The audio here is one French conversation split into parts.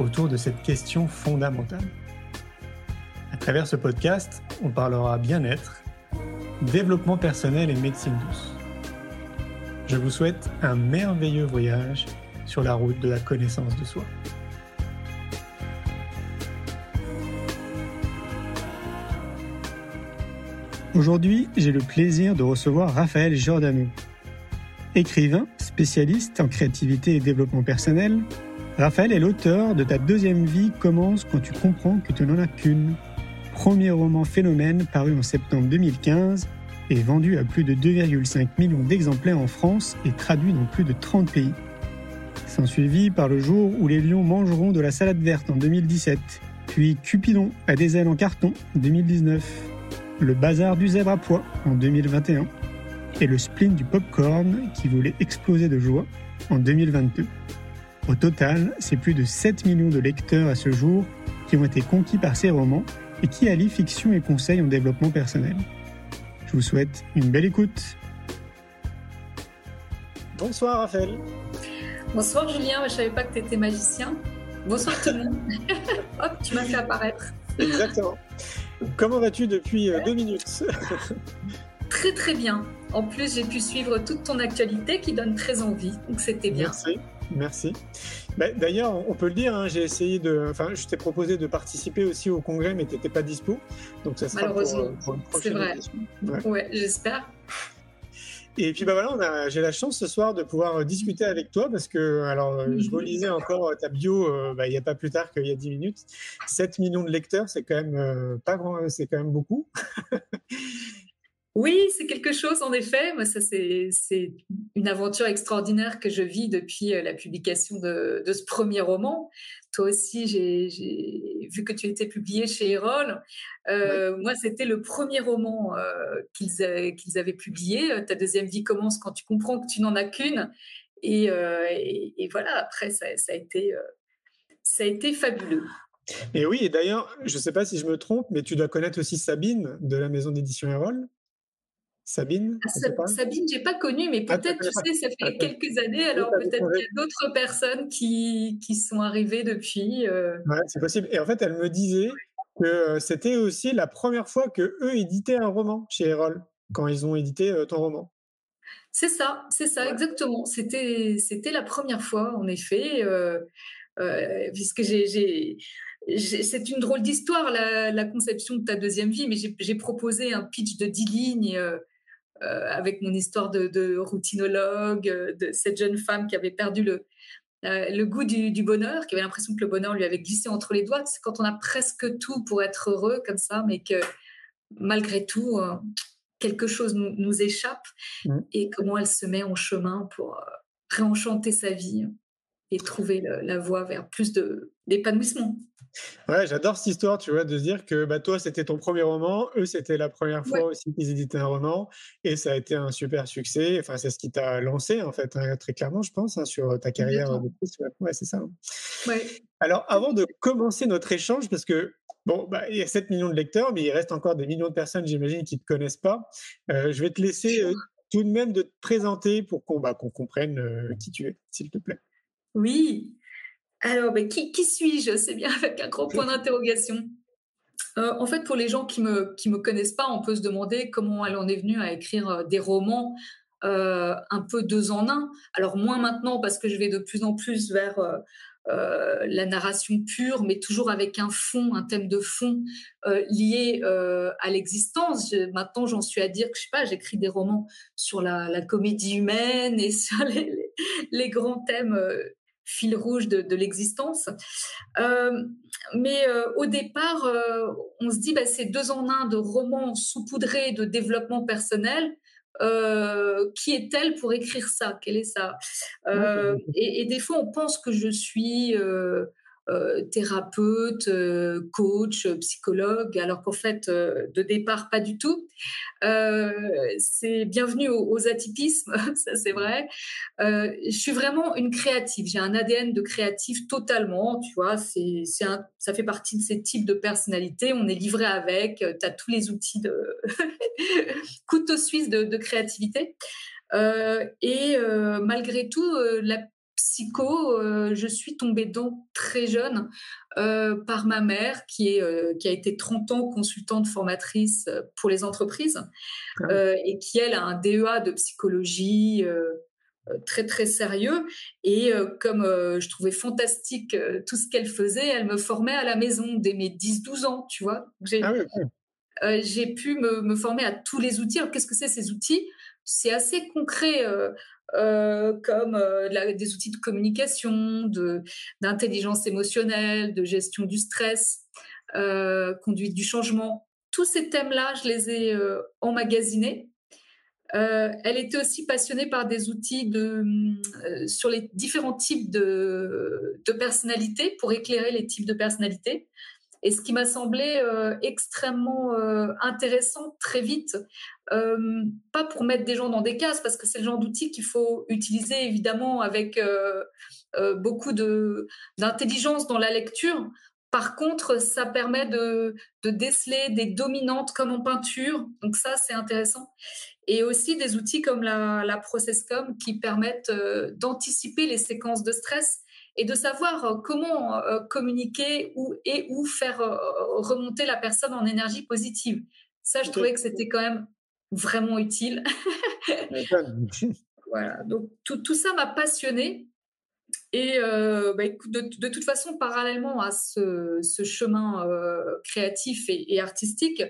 autour de cette question fondamentale. À travers ce podcast, on parlera bien-être, développement personnel et médecine douce. Je vous souhaite un merveilleux voyage sur la route de la connaissance de soi. Aujourd'hui, j'ai le plaisir de recevoir Raphaël Giordano. Écrivain, spécialiste en créativité et développement personnel, Raphaël est l'auteur de Ta deuxième vie commence quand tu comprends que tu n'en as qu'une. Premier roman phénomène paru en septembre 2015 et vendu à plus de 2,5 millions d'exemplaires en France et traduit dans plus de 30 pays. S'en suivi par le jour où les lions mangeront de la salade verte en 2017, puis Cupidon a des ailes en carton 2019, le bazar du zèbre à poids en 2021 et le spleen du popcorn qui voulait exploser de joie en 2022. Au total, c'est plus de 7 millions de lecteurs à ce jour qui ont été conquis par ces romans et qui allient fiction et conseils en développement personnel. Je vous souhaite une belle écoute. Bonsoir Raphaël. Bonsoir Julien, je ne savais pas que tu étais magicien. Bonsoir tout le monde. Hop, tu m'as fait apparaître. Exactement. Comment vas-tu depuis euh, deux minutes? Très très bien. En plus, j'ai pu suivre toute ton actualité qui donne très envie, donc c'était bien. Merci, merci. Bah, d'ailleurs, on peut le dire, hein, j'ai essayé de, enfin, je t'ai proposé de participer aussi au congrès, mais tu n'étais pas dispo, donc ça sera malheureusement. C'est vrai. Ouais, j'espère. Et puis bah voilà, j'ai la chance ce soir de pouvoir discuter avec toi parce que alors je relisais encore ta bio euh, bah, il n'y a pas plus tard qu'il y a 10 minutes. 7 millions de lecteurs, c'est quand même euh, pas grand, c'est quand même beaucoup. Oui, c'est quelque chose, en effet. Moi, ça, c'est une aventure extraordinaire que je vis depuis euh, la publication de, ce premier roman. Toi aussi, j'ai vu que tu étais publié chez Erol. Euh, moi, c'était le premier roman euh, qu'ils avaient publié. Ta deuxième vie commence quand tu comprends que tu n'en as qu'une. Et, voilà, après, ça, a été, ça a été fabuleux. Et oui, et d'ailleurs, je ne sais pas si je me trompe, mais tu dois connaître aussi Sabine de la maison d'édition Erol. Sabine ah, Sabine, j'ai pas connu, mais ah, peut-être, tu sais, ça fait quelques années, alors peut-être qu'il y a d'autres personnes qui, qui, sont arrivées depuis. Euh. Ouais, c'est possible. Et en fait, elle me disait que euh, c'était aussi la première fois que eux éditaient un roman chez Erol, quand ils ont édité euh, ton roman. C'est ça, c'est ça, exactement. C'était, c'était la première fois, en effet, puisque j'ai c'est une drôle d'histoire, la, la, conception de ta deuxième vie, mais j'ai proposé un pitch de 10 lignes euh, avec mon histoire de, routinologue, euh, de cette jeune femme qui avait perdu le, euh, le goût du, bonheur, qui avait l'impression que le bonheur lui avait glissé entre les doigts. C'est quand on a presque tout pour être heureux comme ça, mais que malgré tout, quelque chose nous, échappe mmh. et comment elle se met en chemin pour réenchanter sa vie et trouver la voie vers plus d'épanouissement. Ouais, j'adore cette histoire, tu vois, de se dire que bah, toi, c'était ton premier roman, eux, c'était la première fois aussi qu'ils éditaient un roman, et ça a été un super succès. Enfin, c'est ce qui t'a lancé, en fait, hein, très clairement, je pense, hein, sur ta carrière de Ouais, c'est ça. Hein. Ouais. Alors, avant de commencer notre échange, parce que Bon, bah, il y a 7 millions de lecteurs, mais il reste encore des millions de personnes, j'imagine, qui ne te connaissent pas. Euh, je vais te laisser euh, tout de même de te présenter pour qu'on bah, comprenne euh, qui tu es, s'il te plaît. Oui, alors, ben, qui, suis-je? C'est bien avec un gros point d'interrogation. Euh, en fait, pour les gens qui me qui me connaissent pas, on peut se demander comment elle en est venue à écrire euh, des romans euh, un peu deux en un. Alors moins maintenant parce que je vais de plus en plus vers la narration pure, mais toujours avec un fond, un thème de fond lié à l'existence. Maintenant, j'en suis à dire que je sais pas, j'écris des romans sur la, comédie humaine et sur les, les grands thèmes fil rouge de, l'existence. Euh, mais euh, au départ, euh, on se dit, bah, c'est deux en un de romans saupoudrés de développement personnel. qui est-elle pour écrire ça? Quelle est ça et, des fois, on pense que je suis thérapeute, coach, psychologue, alors qu'en fait, de départ, pas du tout. c'est bienvenue aux, atypismes, ça c'est vrai. je suis vraiment une créative. J'ai un ADN de créatif totalement, tu vois. C'est, ça fait partie de ces types de personnalités. On est livré avec. Tu as tous les outils de couteau suisse de, créativité. Euh, et euh, malgré tout, euh, la psycho, je suis tombée dedans très jeune par ma mère qui, est, qui a été 30 ans consultante formatrice pour les entreprises ah et qui, elle, a un DEA de psychologie très très sérieux et comme je trouvais fantastique tout ce qu'elle faisait, elle me formait à la maison dès mes 10-12 ans, tu vois. J'ai ah pu me, me, former à tous les outils. qu'est-ce que c'est ces outils? C'est assez concret. Euh, euh, comme euh, des outils de communication, d'intelligence émotionnelle, de gestion du stress, conduite du changement. Tous ces thèmes-là, je les ai emmagasinés. elle était aussi passionnée par des outils sur les différents types de personnalités pour éclairer les types de personnalités. Et ce qui m'a semblé euh, extrêmement euh, intéressant très vite, euh, pas pour mettre des gens dans des cases, parce que c'est le genre d'outil qu'il faut utiliser évidemment avec beaucoup d'intelligence dans la lecture. Par contre, ça permet de, de, déceler des dominantes comme en peinture. Donc ça, c'est intéressant. Et aussi des outils comme la, la ProcessCom qui permettent d'anticiper les séquences de stress et de savoir euh, comment euh, communiquer ou, et ou faire euh, remonter la personne en énergie positive. Ça, je trouvais que c'était quand même vraiment utile. voilà, donc tout, tout ça m'a passionné. Et bah, de, toute façon, parallèlement à ce, ce chemin créatif et, et artistique,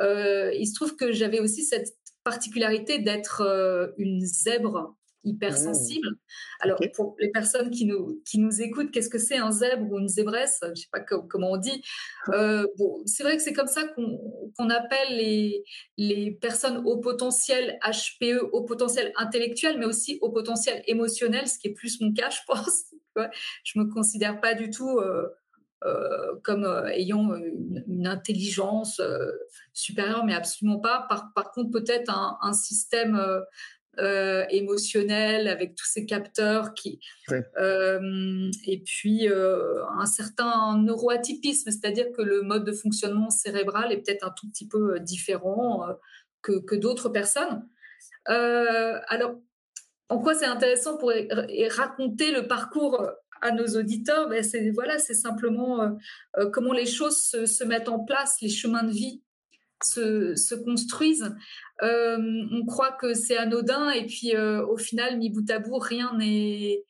il se trouve que j'avais aussi cette particularité d'être une zèbre hypersensible. Mmh. Alors, pour les personnes qui nous, qui nous écoutent, qu'est-ce que c'est un zèbre ou une zébresse? Je ne sais pas comment on dit. Euh, bon, c'est vrai que c'est comme ça qu'on appelle les, les personnes au potentiel HPE, au potentiel intellectuel, mais aussi au potentiel émotionnel, ce qui est plus mon cas, je pense. je ne me considère pas du tout... Euh, euh, comme ayant une, intelligence supérieure, mais absolument pas. Par, par contre, peut-être un, un, système euh, émotionnel avec tous ces capteurs qui euh, et puis euh, un certain neuroatypisme, c'est-à-dire que le mode de fonctionnement cérébral est peut-être un tout petit peu différent que, que d'autres personnes. alors, en quoi c'est intéressant pour raconter le parcours à nos auditeurs? Ben c'est voilà, c'est simplement comment les choses se, se, mettent en place, les chemins de vie se, se construisent. Euh, on croit que c'est anodin et puis euh, au final, mi bout à bout, rien n'est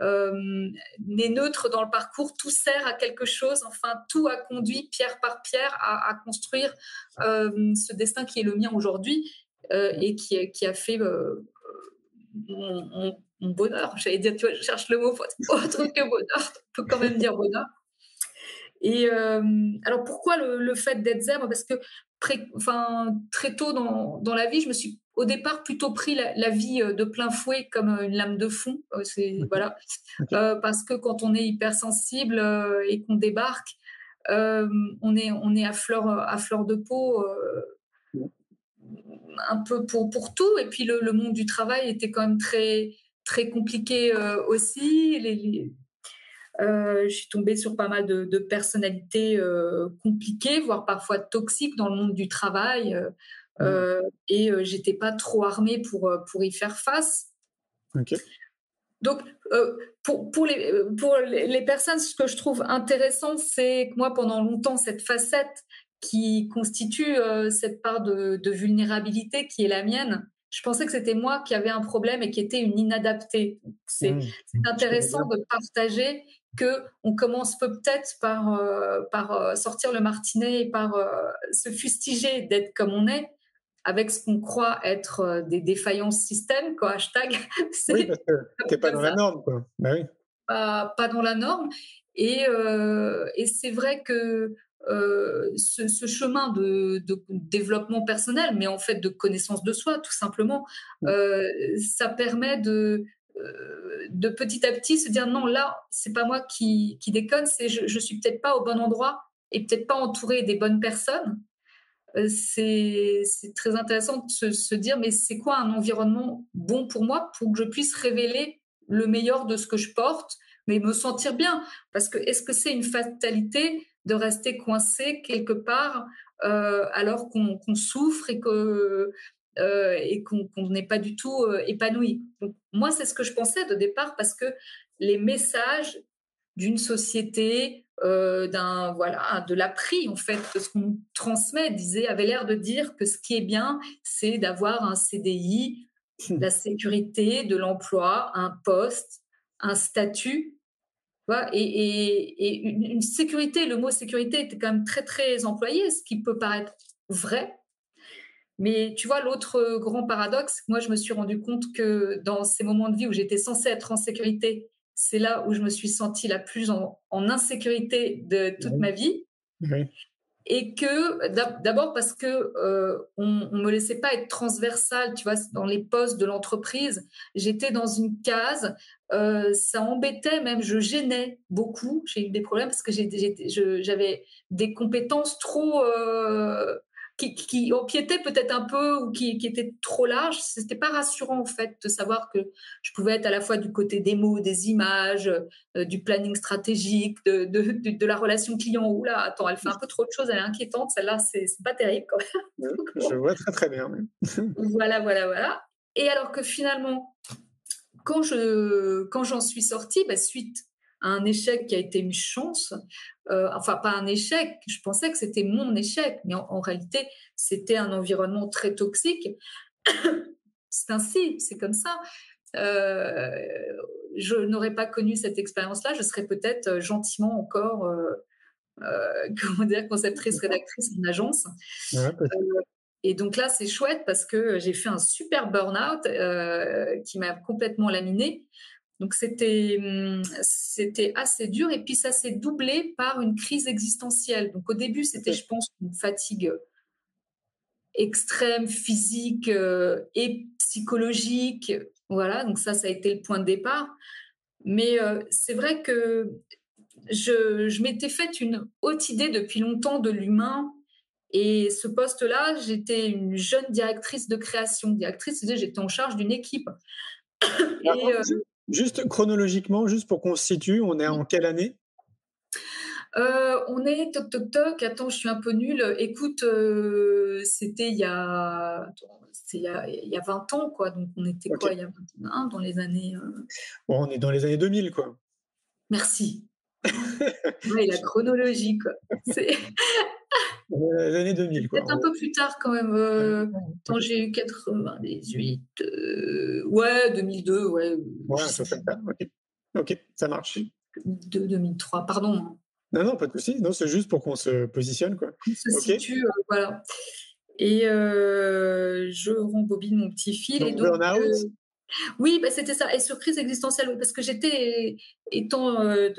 euh, n'est neutre dans le parcours, tout sert à quelque chose, enfin tout a conduit pierre par pierre à, construire ce destin qui est le mien aujourd'hui et qui, qui, a fait mon, bonheur. J'allais dire, tu vois, je cherche le mot autre que bonheur, on peut quand même dire bonheur. Et alors pourquoi le fait d'être zèbre? Parce que très, enfin, très tôt dans, dans, la vie, je me suis au départ plutôt pris la, vie euh, de plein fouet comme euh, une lame de fond. Euh, c'est voilà, parce que quand on est hypersensible et qu'on débarque, on est on est à fleur à fleur de peau. un peu pour, pour tout et puis le, le, monde du travail était quand même très très compliqué aussi les, je suis tombée sur pas mal de, personnalités euh, compliquées, voire parfois toxiques dans le monde du travail. Euh, mmh. et j'étais pas trop armée pour, pour y faire face. Donc, pour, pour, les, pour les, personnes, ce que je trouve intéressant, c'est que moi, pendant longtemps, cette facette qui constitue cette part de, de, vulnérabilité qui est la mienne, je pensais que c'était moi qui avais un problème et qui était une inadaptée. C'est mmh. intéressant de partager que on commence peut-être par, euh, par euh, sortir le martinet et par euh, se fustiger d'être comme on est, avec ce qu'on croit être des défaillances système, quoi, hashtag. Oui, parce que t'es pas dans la norme, quoi. Bah oui. Pas, pas, dans la norme. Et, et c'est vrai que ce, ce, chemin de, de, développement personnel, mais en fait de connaissance de soi, tout simplement, mmh. ça permet de, de petit à petit se dire non, là, c'est pas moi qui, qui déconne, c'est je, suis peut-être pas au bon endroit et peut-être pas entouré des bonnes personnes. Euh, c'est très intéressant de se, se dire mais c'est quoi un environnement bon pour moi pour que je puisse révéler le meilleur de ce que je porte, mais me sentir bien? Parce que est-ce que c'est une fatalité de rester coincé quelque part euh, alors qu'on souffre et que euh, et qu'on n'est pas du tout euh, épanoui. Donc, moi, c'est ce que je pensais de départ parce que les messages d'une société, euh, d'un voilà, de l'appris en fait, de ce qu'on transmet, disait, avait l'air de dire que ce qui est bien, c'est d'avoir un CDI, la sécurité de l'emploi, un poste, un statut. Et, et, et une, une, sécurité, le mot sécurité était quand même très très employé, ce qui peut paraître vrai, mais tu vois, l'autre grand paradoxe, moi, je me suis rendu compte que dans ces moments de vie où j'étais censée être en sécurité, c'est là où je me suis sentie la plus en, insécurité de toute ma vie. Et que d'abord parce que euh, on, me laissait pas être transversale, tu vois, dans les postes de l'entreprise, j'étais dans une case, euh, ça embêtait même, je gênais beaucoup. J'ai eu des problèmes parce que j'avais des compétences trop euh, qui, qui empiétait peut-être un peu ou qui, qui était trop large, c'était pas rassurant en fait de savoir que je pouvais être à la fois du côté des mots, des images, euh, du planning stratégique, de, de, de, la relation client. Ou là, attends, elle fait un peu trop de choses, elle est inquiétante, celle-là, c'est pas terrible quand même. je vois très très bien. voilà, voilà, voilà. Et alors que finalement, quand je quand j'en suis sortie, bah, suite un échec qui a été une chance. Euh, enfin, pas un échec, je pensais que c'était mon échec, mais en, réalité, c'était un environnement très toxique. c'est ainsi, c'est comme ça. Euh, je n'aurais pas connu cette expérience-là, je serais peut-être euh, gentiment encore, comment dire, conceptrice, rédactrice en agence. et donc là, c'est chouette parce que j'ai fait un super burn-out qui m'a complètement laminé. Donc c'était hum, c'était assez dur et puis ça s'est doublé par une crise existentielle. Donc au début c'était je pense une fatigue extrême physique euh, et psychologique. Voilà, donc ça ça a été le point de départ. Mais euh, c'est vrai que je, je m'étais fait une haute idée depuis longtemps de l'humain et ce poste-là, j'étais une jeune directrice de création. Directrice, j'étais en charge d'une équipe. Et, euh, Juste chronologiquement, juste pour qu'on se situe, on est en quelle année? Euh, on est toc toc toc. Attends, je suis un peu nulle. Écoute, euh, c'était il y a, il y a, il y a 20 ans, quoi. Donc on était quoi il y a 21 dans les années. Euh bon, on est dans les années 2000, quoi. Merci. oui, la chronologie, quoi. C'est les années 2000. Peut-être un peu plus tard quand même. Euh, quand j'ai eu 98. Euh, ouais, 2002, ouais. Ouais, ça fait ça. Ok, ok, ça marche. 2002, 2003, pardon. Non, non, pas de souci. Non, c'est juste pour qu'on se positionne, quoi. On se situe, euh, voilà. Et je rembobine mon petit fil. Donc, et donc, burn-out? Oui, bah, c'était ça. Et surprise existentielle, parce que j'étais, étant, euh,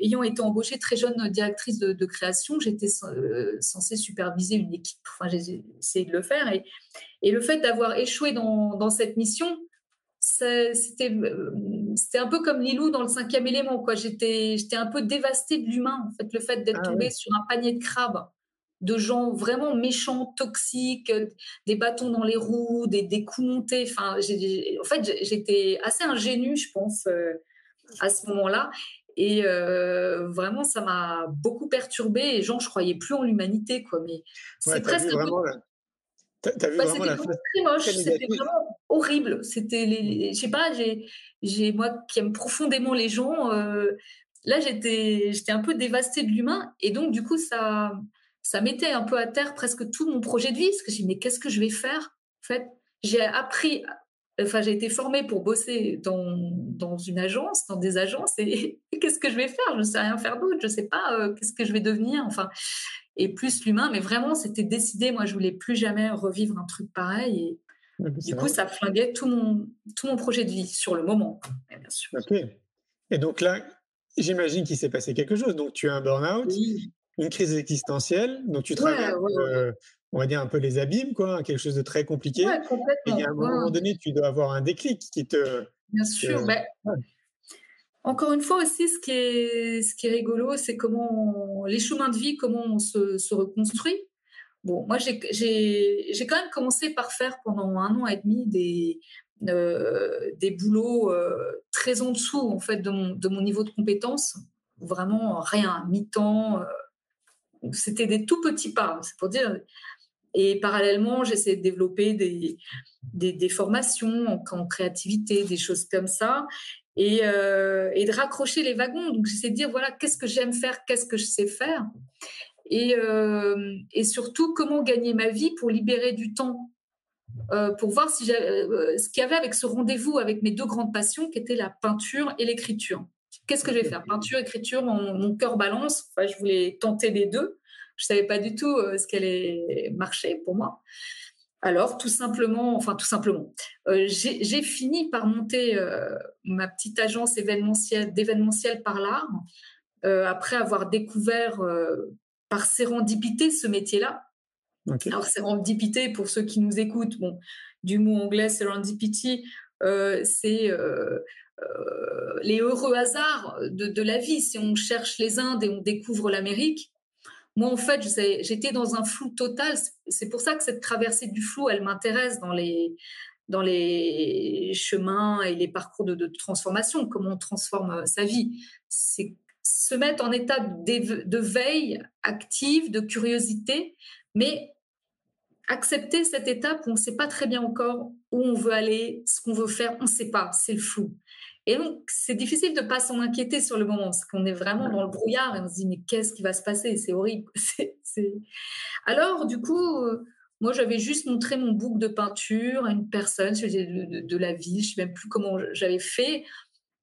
ayant été embauchée très jeune directrice de, création, j'étais euh, censée superviser une équipe. Enfin, j'ai essayé de le faire. Et, et le fait d'avoir échoué dans, dans, cette mission, c'était euh, c'était un peu comme Lilou dans le cinquième élément. J'étais un peu dévastée de l'humain. En fait, le fait d'être ah tombée sur un panier de crabes de gens vraiment méchants, toxiques, des bâtons dans les roues, des, des coups montés. Enfin, en fait, j'étais assez ingénue, je pense, euh, à ce moment-là. Et euh, vraiment, ça m'a beaucoup perturbée. Et genre, je croyais plus en l'humanité, quoi. Mais c'est presque. Vraiment, T'as vu bah, vraiment la très moche, c'était vraiment horrible. C'était les, je sais pas, j'ai, moi qui aime profondément les gens, euh, là j'étais, j'étais un peu dévastée de l'humain et donc du coup ça, ça mettait un peu à terre presque tout mon projet de vie, parce que j'ai dit, mais qu'est-ce que je vais faire En fait, j'ai appris, enfin, j'ai été formée pour bosser dans, dans une agence, dans des agences, et, qu'est-ce que je vais faire? Je ne sais rien faire d'autre, je ne sais pas euh, qu'est-ce que je vais devenir, enfin, et plus l'humain, mais vraiment, c'était décidé, moi, je voulais plus jamais revivre un truc pareil, et du coup, ça flinguait tout mon, tout mon projet de vie, sur le moment, bien sûr. Ok. Et donc là, j'imagine qu'il s'est passé quelque chose, donc tu as un burn-out, une crise existentielle. Donc, tu travailles. Euh, on va dire, un peu les abîmes, quoi, quelque chose de très compliqué. Ouais, Et à un Ouais, moment donné, tu dois avoir un déclic qui te. bien te- sûr. Ben, ouais. Encore une fois aussi, ce qui est, ce qui est rigolo, c'est comment les chemins de vie, comment on se, se reconstruit. Bon, moi, j'ai- quand même commencé par faire pendant un an et demi des, euh, des boulots euh, très en dessous en fait de mon, de mon niveau de compétence. Vraiment rien, mi-temps. euh, C'était des tout petits pas, c'est pour dire. Et parallèlement, j'essaie de développer des, formations en, créativité, des choses comme ça et, euh, de raccrocher les wagons. Donc, j'essaie de dire, voilà, qu'est-ce que j'aime faire, qu'est-ce que je sais faire, et, euh, surtout, comment gagner ma vie pour libérer du temps, euh, pour voir si ce qu'il y avait avec ce rendez-vous avec mes deux grandes passions, qui étaient la peinture et l'écriture. Qu'est-ce que je vais faire? Peinture, écriture, mon, mon cœur balance. Enfin, je voulais tenter les deux. Je savais pas du tout euh, ce qui allait marcher pour moi. Alors, tout simplement, enfin tout simplement, euh, j'ai fini par monter euh, ma petite agence événementielle d'événementiel par l'art après avoir découvert par sérendipité ce métier-là. Alors, sérendipité, pour ceux qui nous écoutent, bon, du mot anglais serendipity, euh, c'est euh, euh, les heureux hasards de, la vie. Si on cherche les Indes et on découvre l'Amérique, moi, en fait, j'étais dans un flou total. C'est- pour ça que cette traversée du flou, elle m'intéresse dans les, dans les chemins et les parcours de, de transformation, comment on transforme euh, sa vie. C'est se mettre en état de veille active, de curiosité, mais accepter cette étape où on ne sait pas très bien encore où on veut aller, ce qu'on veut faire, on ne sait pas, c'est le flou. Et donc, c'est difficile de ne pas s'en inquiéter sur le moment, parce qu'on est vraiment dans le brouillard et on se dit, mais qu'est-ce qui va se passer? C'est horrible. Alors, du coup, euh, moi, j'avais juste montré mon bouc de peinture à une personne de, de- de la ville, je ne sais même plus comment j'avais fait.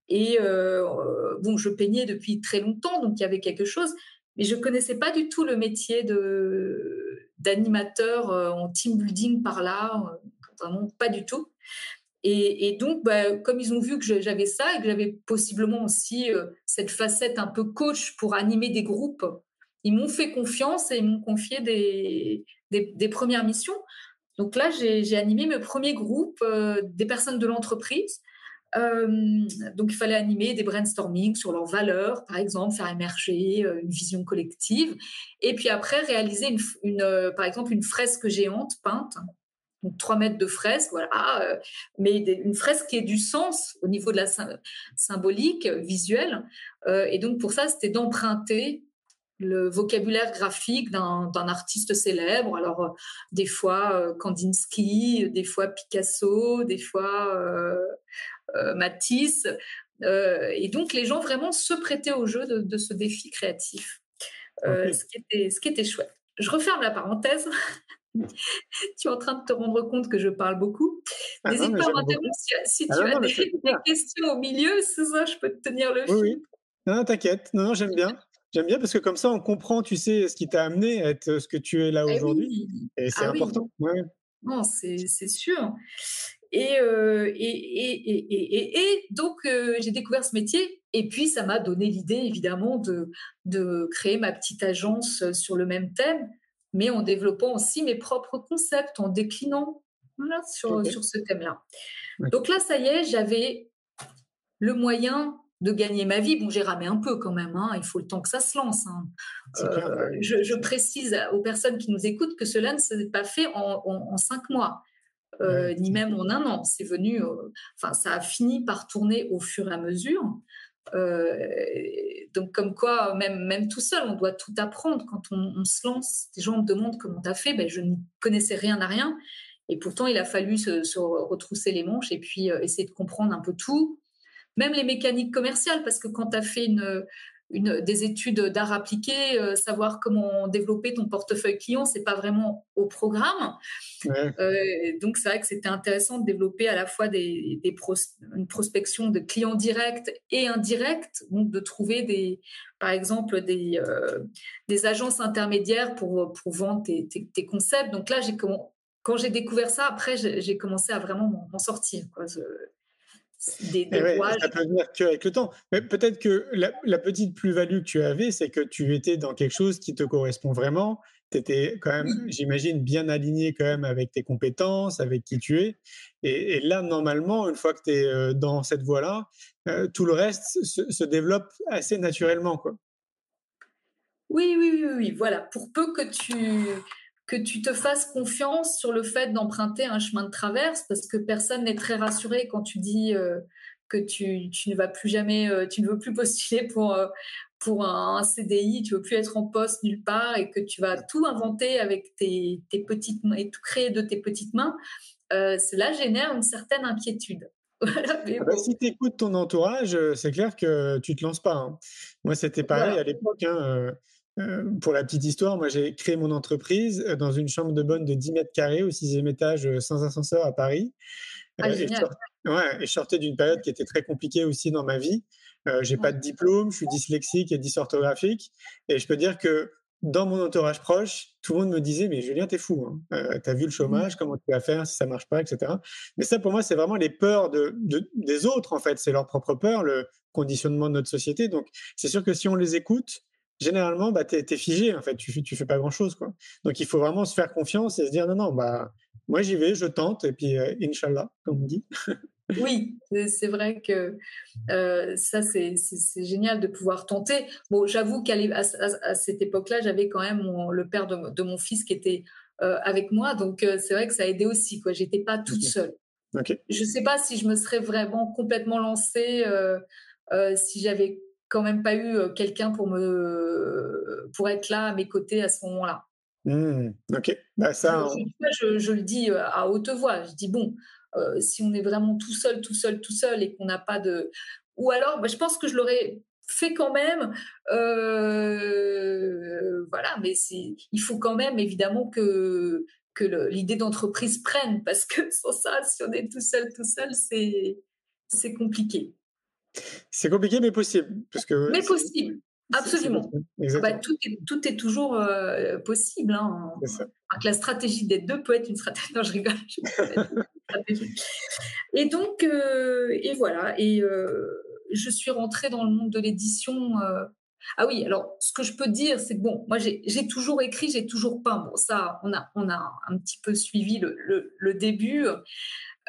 Et euh, euh, bon, je peignais depuis très longtemps, donc il y avait quelque chose, mais je connaissais pas du tout le métier de d'animateur euh, en team building par là, euh, vraiment pas du tout. Et, donc, bah, comme ils ont vu que j'avais ça et que j'avais possiblement aussi euh, cette facette un peu coach pour animer des groupes, ils m'ont fait confiance et ils m'ont confié des, premières missions. Donc là, j'ai animé mes premiers groupes, des personnes de l'entreprise. Euh, donc, il fallait animer des brainstorming sur leurs valeurs, par exemple, faire émerger euh, une vision collective. Et puis après, réaliser, une, euh, par exemple, une fresque géante peinte, donc 3 mètres de fresque, voilà, mais une fresque qui ait du sens au niveau de la sym- symbolique, visuelle. Et donc, pour ça, c'était d'emprunter le vocabulaire graphique d'un artiste célèbre. Alors, des fois Kandinsky, des fois Picasso, des fois Matisse. Euh, et donc, les gens vraiment se prêtaient au jeu de, de ce défi créatif, euh, ce, qui était, ce qui était chouette. Je referme la parenthèse. tu es en train de te rendre compte que je parle beaucoup. Ah N'hésite pas à m'interrompre si, si Ah tu non, as des, questions au milieu, c'est ça, je peux te tenir le Oui, fil. oui. Non, non, t'inquiète. Non, non, j'aime bien. J'aime bien parce que comme ça, on comprend, tu sais, ce qui t'a amené à être ce que tu es là Eh aujourd'hui. oui. Et c'est Ah oui. important. Ouais. Non, c'est sûr. Et, euh, et, donc, euh, j'ai découvert ce métier. Et puis, ça m'a donné l'idée, évidemment, de, de créer ma petite agence euh, sur le même thème, mais en développant aussi mes propres concepts, en déclinant voilà, sur, ce thème-là. Donc là, ça y est, j'avais le moyen de gagner ma vie. Bon, j'ai ramé un peu quand même, hein, il faut le temps que ça se lance. hein. Euh, je, je précise aux personnes qui nous écoutent que cela ne s'est pas fait en, en- en cinq mois, Ouais. ni même en un an. C'est venu, euh, enfin, ça a fini par tourner au fur et à mesure. Euh, donc, comme quoi, même, même tout seul, on doit tout apprendre quand on, on se lance. Des gens me demandent comment tu as fait. Ben, je n'y connaissais rien à rien. Et pourtant, il a fallu se, se retrousser les manches et puis euh, essayer de comprendre un peu tout, même les mécaniques commerciales, parce que quand tu as fait une, une, des études d'art appliqué, euh, savoir comment développer ton portefeuille client, c'est pas vraiment au programme. Ouais. Euh, donc c'est vrai que c'était intéressant de développer à la fois des, des pros, une prospection de clients directs et indirects, donc de trouver des, par exemple des, euh, des agences intermédiaires pour, pour vendre tes, tes, tes concepts. Donc là, j'ai comment quand j'ai découvert ça, après j'ai commencé à vraiment m'en m'en sortir. Quoi. Je- des, Eh ouais, ça peut venir qu'avec le temps. Mais peut-être que la, la petite plus-value que tu avais, c'est que tu étais dans quelque chose qui te correspond vraiment. Tu étais quand même, Oui. j'imagine, bien aligné quand même avec tes compétences, avec qui tu es. Et, et là, normalement, une fois que tu es dans cette voie-là, euh, tout le reste se, se développe assez naturellement, quoi. Oui, oui, oui, oui, voilà. Pour peu que tu, que tu te fasses confiance sur le fait d'emprunter un chemin de traverse, parce que personne n'est très rassuré quand tu dis euh, que tu, tu ne vas plus jamais, euh, tu ne veux plus postuler pour, euh, pour un, un CDI, tu veux plus être en poste nulle part et que tu vas tout inventer avec tes, tes petites mains et tout créer de tes petites mains. Cela génère une certaine inquiétude. Voilà, mais Ah bah, bon. si tu écoutes ton entourage, c'est clair que tu te lances pas. hein. Moi, c'était pareil Voilà. à l'époque. hein, euh, pour la petite histoire, moi, j'ai créé mon entreprise dans une chambre de bonne de 10 mètres carrés au sixième étage sans ascenseur à Paris. Ah, Euh, et, je sortais, ouais, et je sortais d'une période qui était très compliquée aussi dans ma vie. Euh, j'ai pas de diplôme, je suis dyslexique et dysorthographique. Et je peux dire que dans mon entourage proche, tout le monde me disait Mais Julien, t'es fou. Hein. Euh, T'as vu le Mmh. chômage, comment tu vas faire si ça marche pas, etc. Mais ça, pour moi, c'est vraiment les peurs de, de- des autres, en fait. C'est leur propre peur, le conditionnement de notre société. Donc, c'est sûr que si on les écoute, généralement, bah, t'es es figé, en fait. Tu, fais- tu fais pas grand-chose, quoi. Donc, il faut vraiment se faire confiance et se dire Non, non, bah, moi, j'y vais, je tente, et puis, euh, Inch'Allah, comme on dit. Oui, c'est vrai que euh, ça, c'est génial de pouvoir tenter. Bon, j'avoue qu'à à, à- cette époque-là, j'avais quand même mon- le père de, de mon fils qui était euh, avec moi, donc euh, c'est vrai que ça a aidé aussi. Quoi, j'étais pas toute seule. Ok. Je sais pas si je me serais vraiment complètement lancée si j'avais quand même pas eu euh, quelqu'un pour me pour être là à mes côtés à ce moment-là. Hmm, ok. Bah, ça, je- le dis euh, à haute voix. Je dis bon, euh, si on est vraiment tout seul, tout seul, tout seul et qu'on n'a pas de. Ou alors, bah, je pense que je l'aurais fait quand même. euh, voilà, mais c'est- il faut quand même évidemment que, que l'idée d'entreprise prenne parce que sans ça, si on est tout seul, tout seul, c'est c'est compliqué. C'est compliqué, mais possible. Parce que Mais possible, absolument. Ah bah, tout, est, tout est toujours euh, possible. Hein. Que la stratégie des deux peut être une stratégie. Non, je rigole. je stratégie. Et donc, euh, et voilà. Et euh, je suis rentrée dans le monde de l'édition. Ah oui, alors ce que je peux dire, c'est que bon, moi j'ai j'ai toujours écrit, j'ai toujours peint. Bon, ça, on a, on a un petit peu suivi le, le- le début.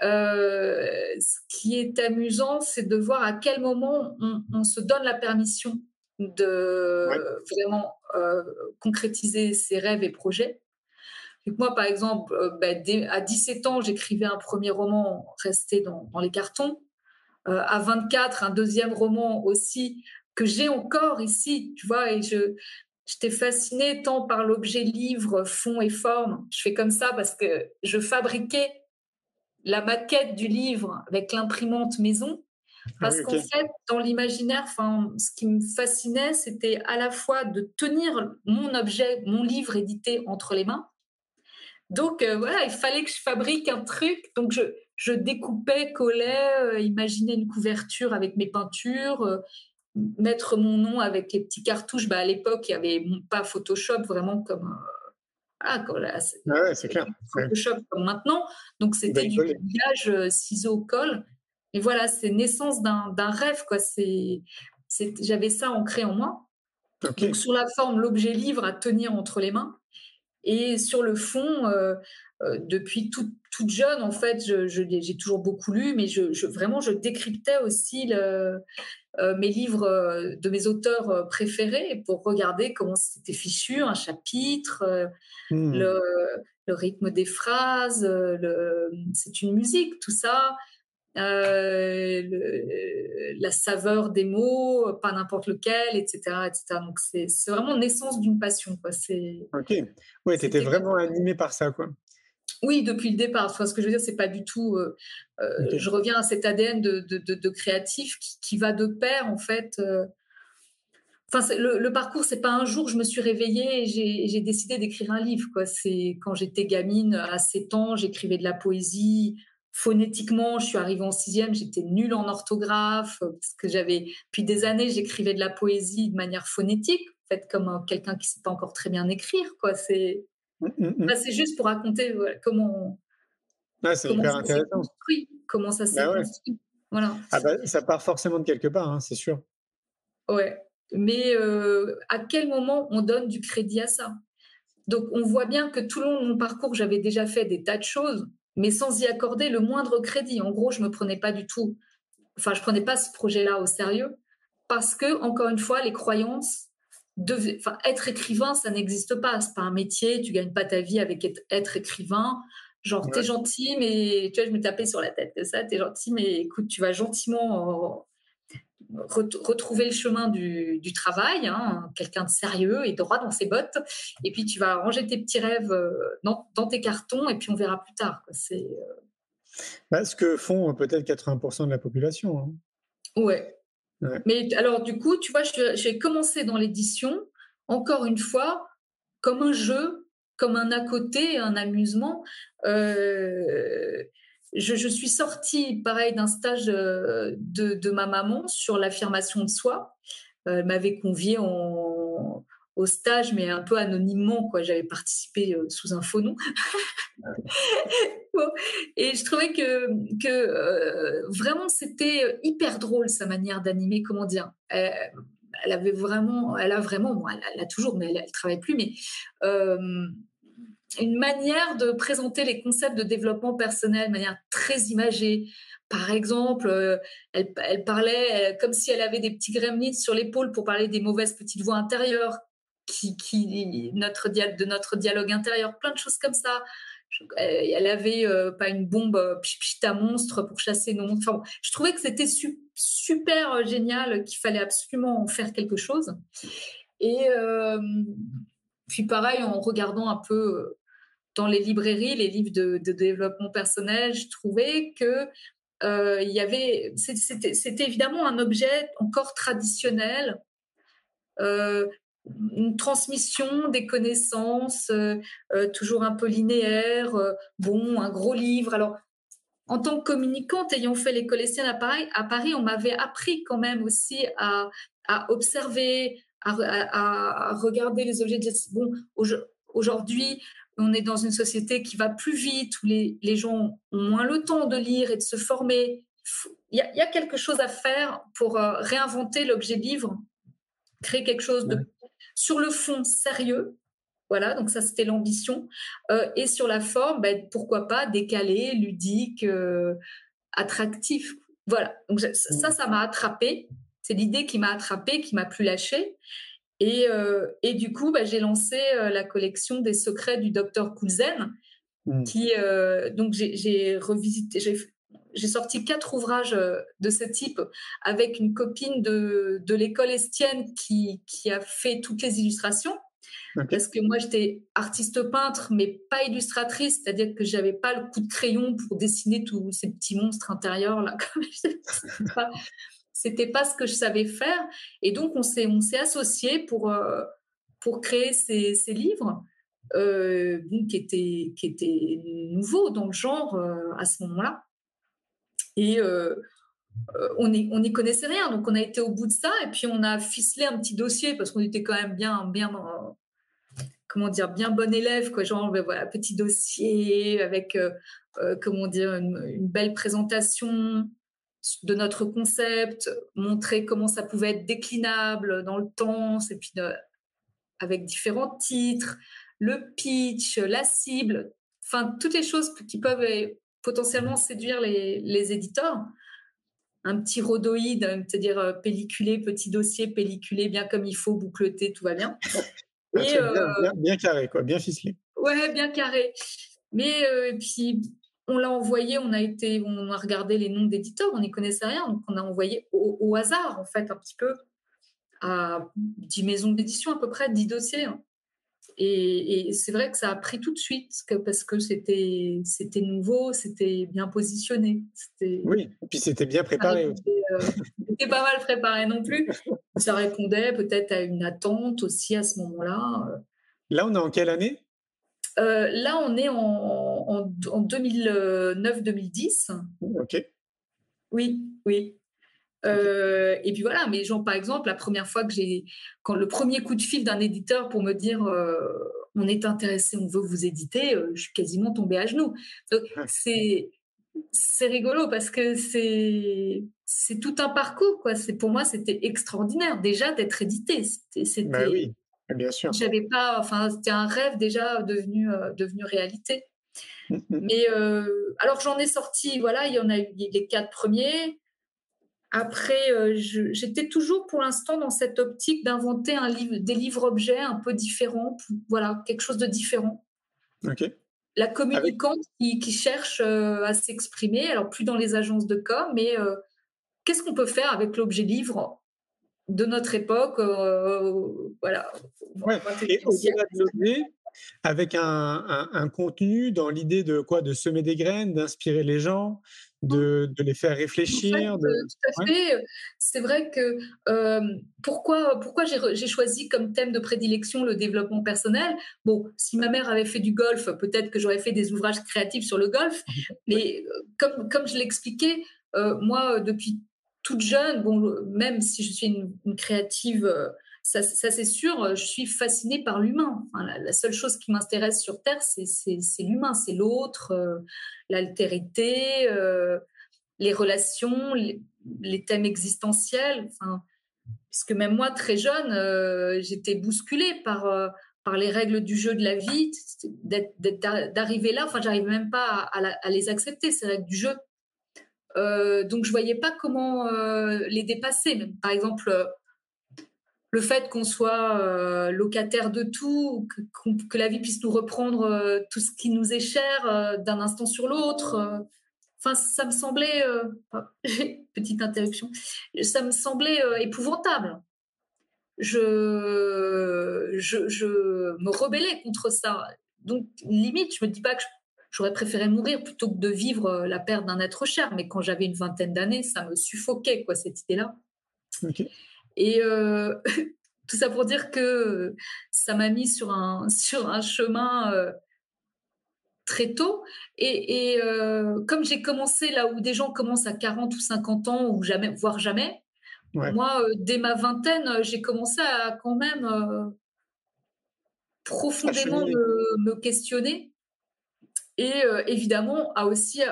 Euh, ce qui est amusant, c'est de voir à quel moment on, on se donne la permission de Ouais. vraiment euh, concrétiser ses rêves et projets. Donc moi, par exemple, euh, bah, dès- à 17 ans, j'écrivais un premier roman resté dans, dans les cartons. Euh, à 24, un deuxième roman aussi que j'ai encore ici, tu vois, et je j'étais fascinée tant par l'objet livre, fond et forme. Je fais comme ça parce que je fabriquais la maquette du livre avec l'imprimante maison. Ah Parce qu'en fait, dans l'imaginaire, ce qui me fascinait, c'était à la fois de tenir mon objet, mon livre édité entre les mains. Donc euh, voilà, il fallait que je fabrique un truc. Donc je, je découpais, collais, euh, imaginais une couverture avec mes peintures, euh, mettre mon nom avec les petits cartouches. Bah, à l'époque, il n'y avait pas Photoshop vraiment comme. Voilà, c'est- Ah ouais, c'est clair. Photoshop comme maintenant. Donc c'était Belle du pliage, euh, ciseaux, colle. Et voilà, c'est naissance d'un d'un rêve. quoi. C'est, c'est- J'avais ça ancré en moi. Donc sur la forme, l'objet livre à tenir entre les mains. Et sur le fond, euh, euh, depuis toute, toute jeune, en fait, je- je- j'ai toujours beaucoup lu, mais je, je- vraiment, je décryptais aussi le- euh, mes livres de mes auteurs préférés pour regarder comment c'était fichu, un chapitre, Hmm. le, le rythme des phrases, le- c'est une musique, tout ça. Euh, le- la saveur des mots, pas n'importe lequel, etc. etc. Donc c'est vraiment naissance d'une passion. Quoi. C'est, Ok. Ouais, tu étais C'était vraiment animé par ça, quoi. oui, depuis le départ. Enfin, ce que je veux dire, c'est pas du tout. euh, euh. Je reviens à cet ADN de, de, de- de créatif qui, qui va de pair, en fait. euh. Enfin, le, le parcours, c'est pas un jour je me suis réveillée et j'ai- décidé d'écrire un livre. C'est quand j'étais gamine, à 7 ans, j'écrivais de la poésie. Phonétiquement, je suis arrivée en sixième, j'étais nulle en orthographe euh, parce que j'avais, depuis des années, j'écrivais de la poésie de manière phonétique, en fait, comme euh, quelqu'un qui sait pas encore très bien écrire. Quoi. C'est, hmm, hmm. Là, c'est juste pour raconter voilà, comment, Ah, c'est comment hyper ça s'est intéressant. construit. Comment ça s'est Bah ouais. construit. Voilà. Ah bah, ça part forcément de quelque part, hein, c'est sûr. Ouais. Mais euh, à quel moment on donne du crédit à ça? Donc, on voit bien que tout le long de mon parcours, j'avais déjà fait des tas de choses, mais sans y accorder le moindre crédit. En gros, je me prenais pas du tout, enfin, je prenais pas ce projet-là au sérieux parce que, encore une fois, les croyances, enfin, être écrivain, ça n'existe pas. C'est pas un métier. Tu gagnes pas ta vie avec être, écrivain. Genre, tu es gentil, mais tu vois, je me tapais sur la tête de ça. es gentil, mais écoute, tu vas gentiment retrouver le chemin du, travail, hein, quelqu'un de sérieux et droit dans ses bottes, et puis tu vas ranger tes petits rêves euh, dans, tes cartons, et puis on verra plus tard. C'est euh bah, ce que font euh, peut-être 80% de la population. Hein. Ouais. Mais alors du coup, tu vois, j'ai commencé dans l'édition, encore une fois, comme un jeu, comme un à côté, un amusement. Euh, je, suis sortie, pareil, d'un stage euh, de, ma maman sur l'affirmation de soi. Euh, elle m'avait conviée au stage, mais un peu anonymement, quoi. J'avais participé euh, sous un faux nom. Et je trouvais que, vraiment, c'était hyper drôle, sa manière d'animer, comment dire. Elle, avait vraiment, elle a vraiment, bon, elle, a toujours, mais elle, ne travaille plus, mais une manière de présenter les concepts de développement personnel de manière très imagée. Par exemple, euh, elle, parlait euh, comme si elle avait des petits gremlins sur l'épaule pour parler des mauvaises petites voix intérieures, qui, qui notre de notre dialogue intérieur, plein de choses comme ça. Elle avait euh, pas une bombe à monstre pour chasser nos monstres. Je trouvais que c'était super génial, qu'il fallait absolument en faire quelque chose. Et puis pareil, en regardant un peu dans les librairies, les livres de, développement personnel, je trouvais que euh, y avait, c'était évidemment un objet encore traditionnel, euh, une transmission des connaissances, euh, toujours un peu linéaire, bon, un gros livre. Alors, en tant que communicante, ayant fait l'école Estienne à Paris, à Paris, on m'avait appris quand même aussi à, observer, à, à, regarder les objets. De, bon, aujourd'hui, on est dans une société qui va plus vite, où les, gens ont moins le temps de lire et de se former. Il y, a, quelque chose à faire pour euh, réinventer l'objet livre, créer quelque chose de sur le fond sérieux. Voilà, donc ça c'était l'ambition. Euh, et sur la forme, ben, pourquoi pas décalé, ludique, euh, attractif. Voilà, donc ça, ça m'a attrapé. C'est l'idée qui m'a attrapé, qui m'a plus lâché. Et, euh, et du coup, bah, j'ai lancé euh, la collection des secrets du docteur Coulzen, mmh. qui euh, donc j'ai revisité, j'ai sorti quatre ouvrages de ce type avec une copine de, de l'école estienne qui, qui a fait toutes les illustrations. Parce que moi, j'étais artiste peintre, mais pas illustratrice, c'est-à-dire que j'avais pas le coup de crayon pour dessiner tous ces petits monstres intérieurs là. c'était pas ce que je savais faire. Et donc, on s'est, on s'est associés pour, euh, pour créer ces, ces livres euh, qui, étaient, qui étaient nouveaux dans le genre euh, à ce moment-là. Et on n'y on connaissait rien. Donc, on a été au bout de ça et puis on a ficelé un petit dossier parce qu'on était quand même bien, bien comment dire, bien bon élève, quoi. Genre, ben voilà, petit dossier avec, comment dire, une, belle présentation, de notre concept, montrer comment ça pouvait être déclinable dans le temps, et puis avec différents titres, le pitch, la cible, enfin toutes les choses qui peuvent euh, potentiellement séduire les, éditeurs. Un petit rhodoïde, c'est-à-dire euh, pelliculé, petit dossier, pelliculé bien comme il faut, boucleté, tout va bien. Et, euh, bien, carré, quoi, bien ficelé. Ouais, bien carré. Mais puis on l'a envoyé, on a été, on a regardé les noms d'éditeurs, on n'y connaissait rien, donc on a envoyé au, hasard en fait un petit peu à 10 maisons d'édition à peu près, 10 dossiers. Hein. Et, c'est vrai que ça a pris tout de suite parce que c'était c'était nouveau, c'était bien positionné. Oui, et puis c'était bien préparé. Euh, c'était pas mal préparé non plus. Ça répondait peut-être à une attente aussi à ce moment-là. Là, on est en quelle année? Euh, là, on est en, en, 2009-2010. Ok. Oui, oui. Euh, et puis voilà, mais genre par exemple, la première fois que j'ai, quand le premier coup de fil d'un éditeur pour me dire euh, on est intéressé, on veut vous éditer, je suis quasiment tombée à genoux. Donc c'est c'est rigolo parce que c'est c'est tout un parcours quoi. C'est pour moi c'était extraordinaire déjà d'être édité. C'était bah oui, bien sûr. J'avais pas, enfin c'était un rêve déjà devenu euh, devenu réalité. Mais euh, alors j'en ai sorti, voilà, il y en a eu les quatre premiers. Après, euh, j'étais toujours pour l'instant dans cette optique d'inventer un livre, des livres-objets un peu différents, voilà, quelque chose de différent. Ok la communicante qui, cherche euh, à s'exprimer, alors plus dans les agences de com, mais qu'est-ce qu'on peut faire avec l'objet livre de notre époque euh, Voilà. Et au-delà de l'objet, avec un, contenu dans l'idée de quoi? De semer des graines, d'inspirer les gens, de, les faire réfléchir. tout à fait. C'est vrai que pourquoi, pourquoi j'ai choisi comme thème de prédilection le développement personnel? Bon, si ma mère avait fait du golf, peut-être que j'aurais fait des ouvrages créatifs sur le golf. Mais comme, comme je l'expliquais, moi, depuis toute jeune, bon, même si je suis une, créative ça, c'est sûr, je suis fascinée par l'humain. la, seule chose qui m'intéresse sur Terre, c'est l'humain, c'est l'autre, euh, l'altérité, euh, les relations, les, thèmes existentiels. Enfin, puisque même moi, très jeune, euh, j'étais bousculée par, les règles du jeu de la vie, d'arriver là. Enfin, j'arrive même pas à, à, les accepter, ces règles du jeu. donc, je voyais pas comment les dépasser. par exemple le fait qu'on soit euh, locataire de tout, que, la vie puisse nous reprendre euh, tout ce qui nous est cher euh, d'un instant sur l'autre. Ça me semblait, petite interruption, ça me semblait épouvantable. Je, je, me rebellais contre ça. Donc, limite, je me dis pas que j'aurais préféré mourir plutôt que de vivre la perte d'un être cher. Mais quand j'avais une vingtaine d'années, ça me suffoquait, quoi, cette idée-là. Et euh, tout ça pour dire que ça m'a mis sur un, sur un chemin euh, très tôt. Et, euh, comme j'ai commencé là où des gens commencent à 40 ou 50 ans, ou jamais, voire jamais, moi, dès ma vingtaine, j'ai commencé à quand même profondément me, questionner. Et évidemment, à aussi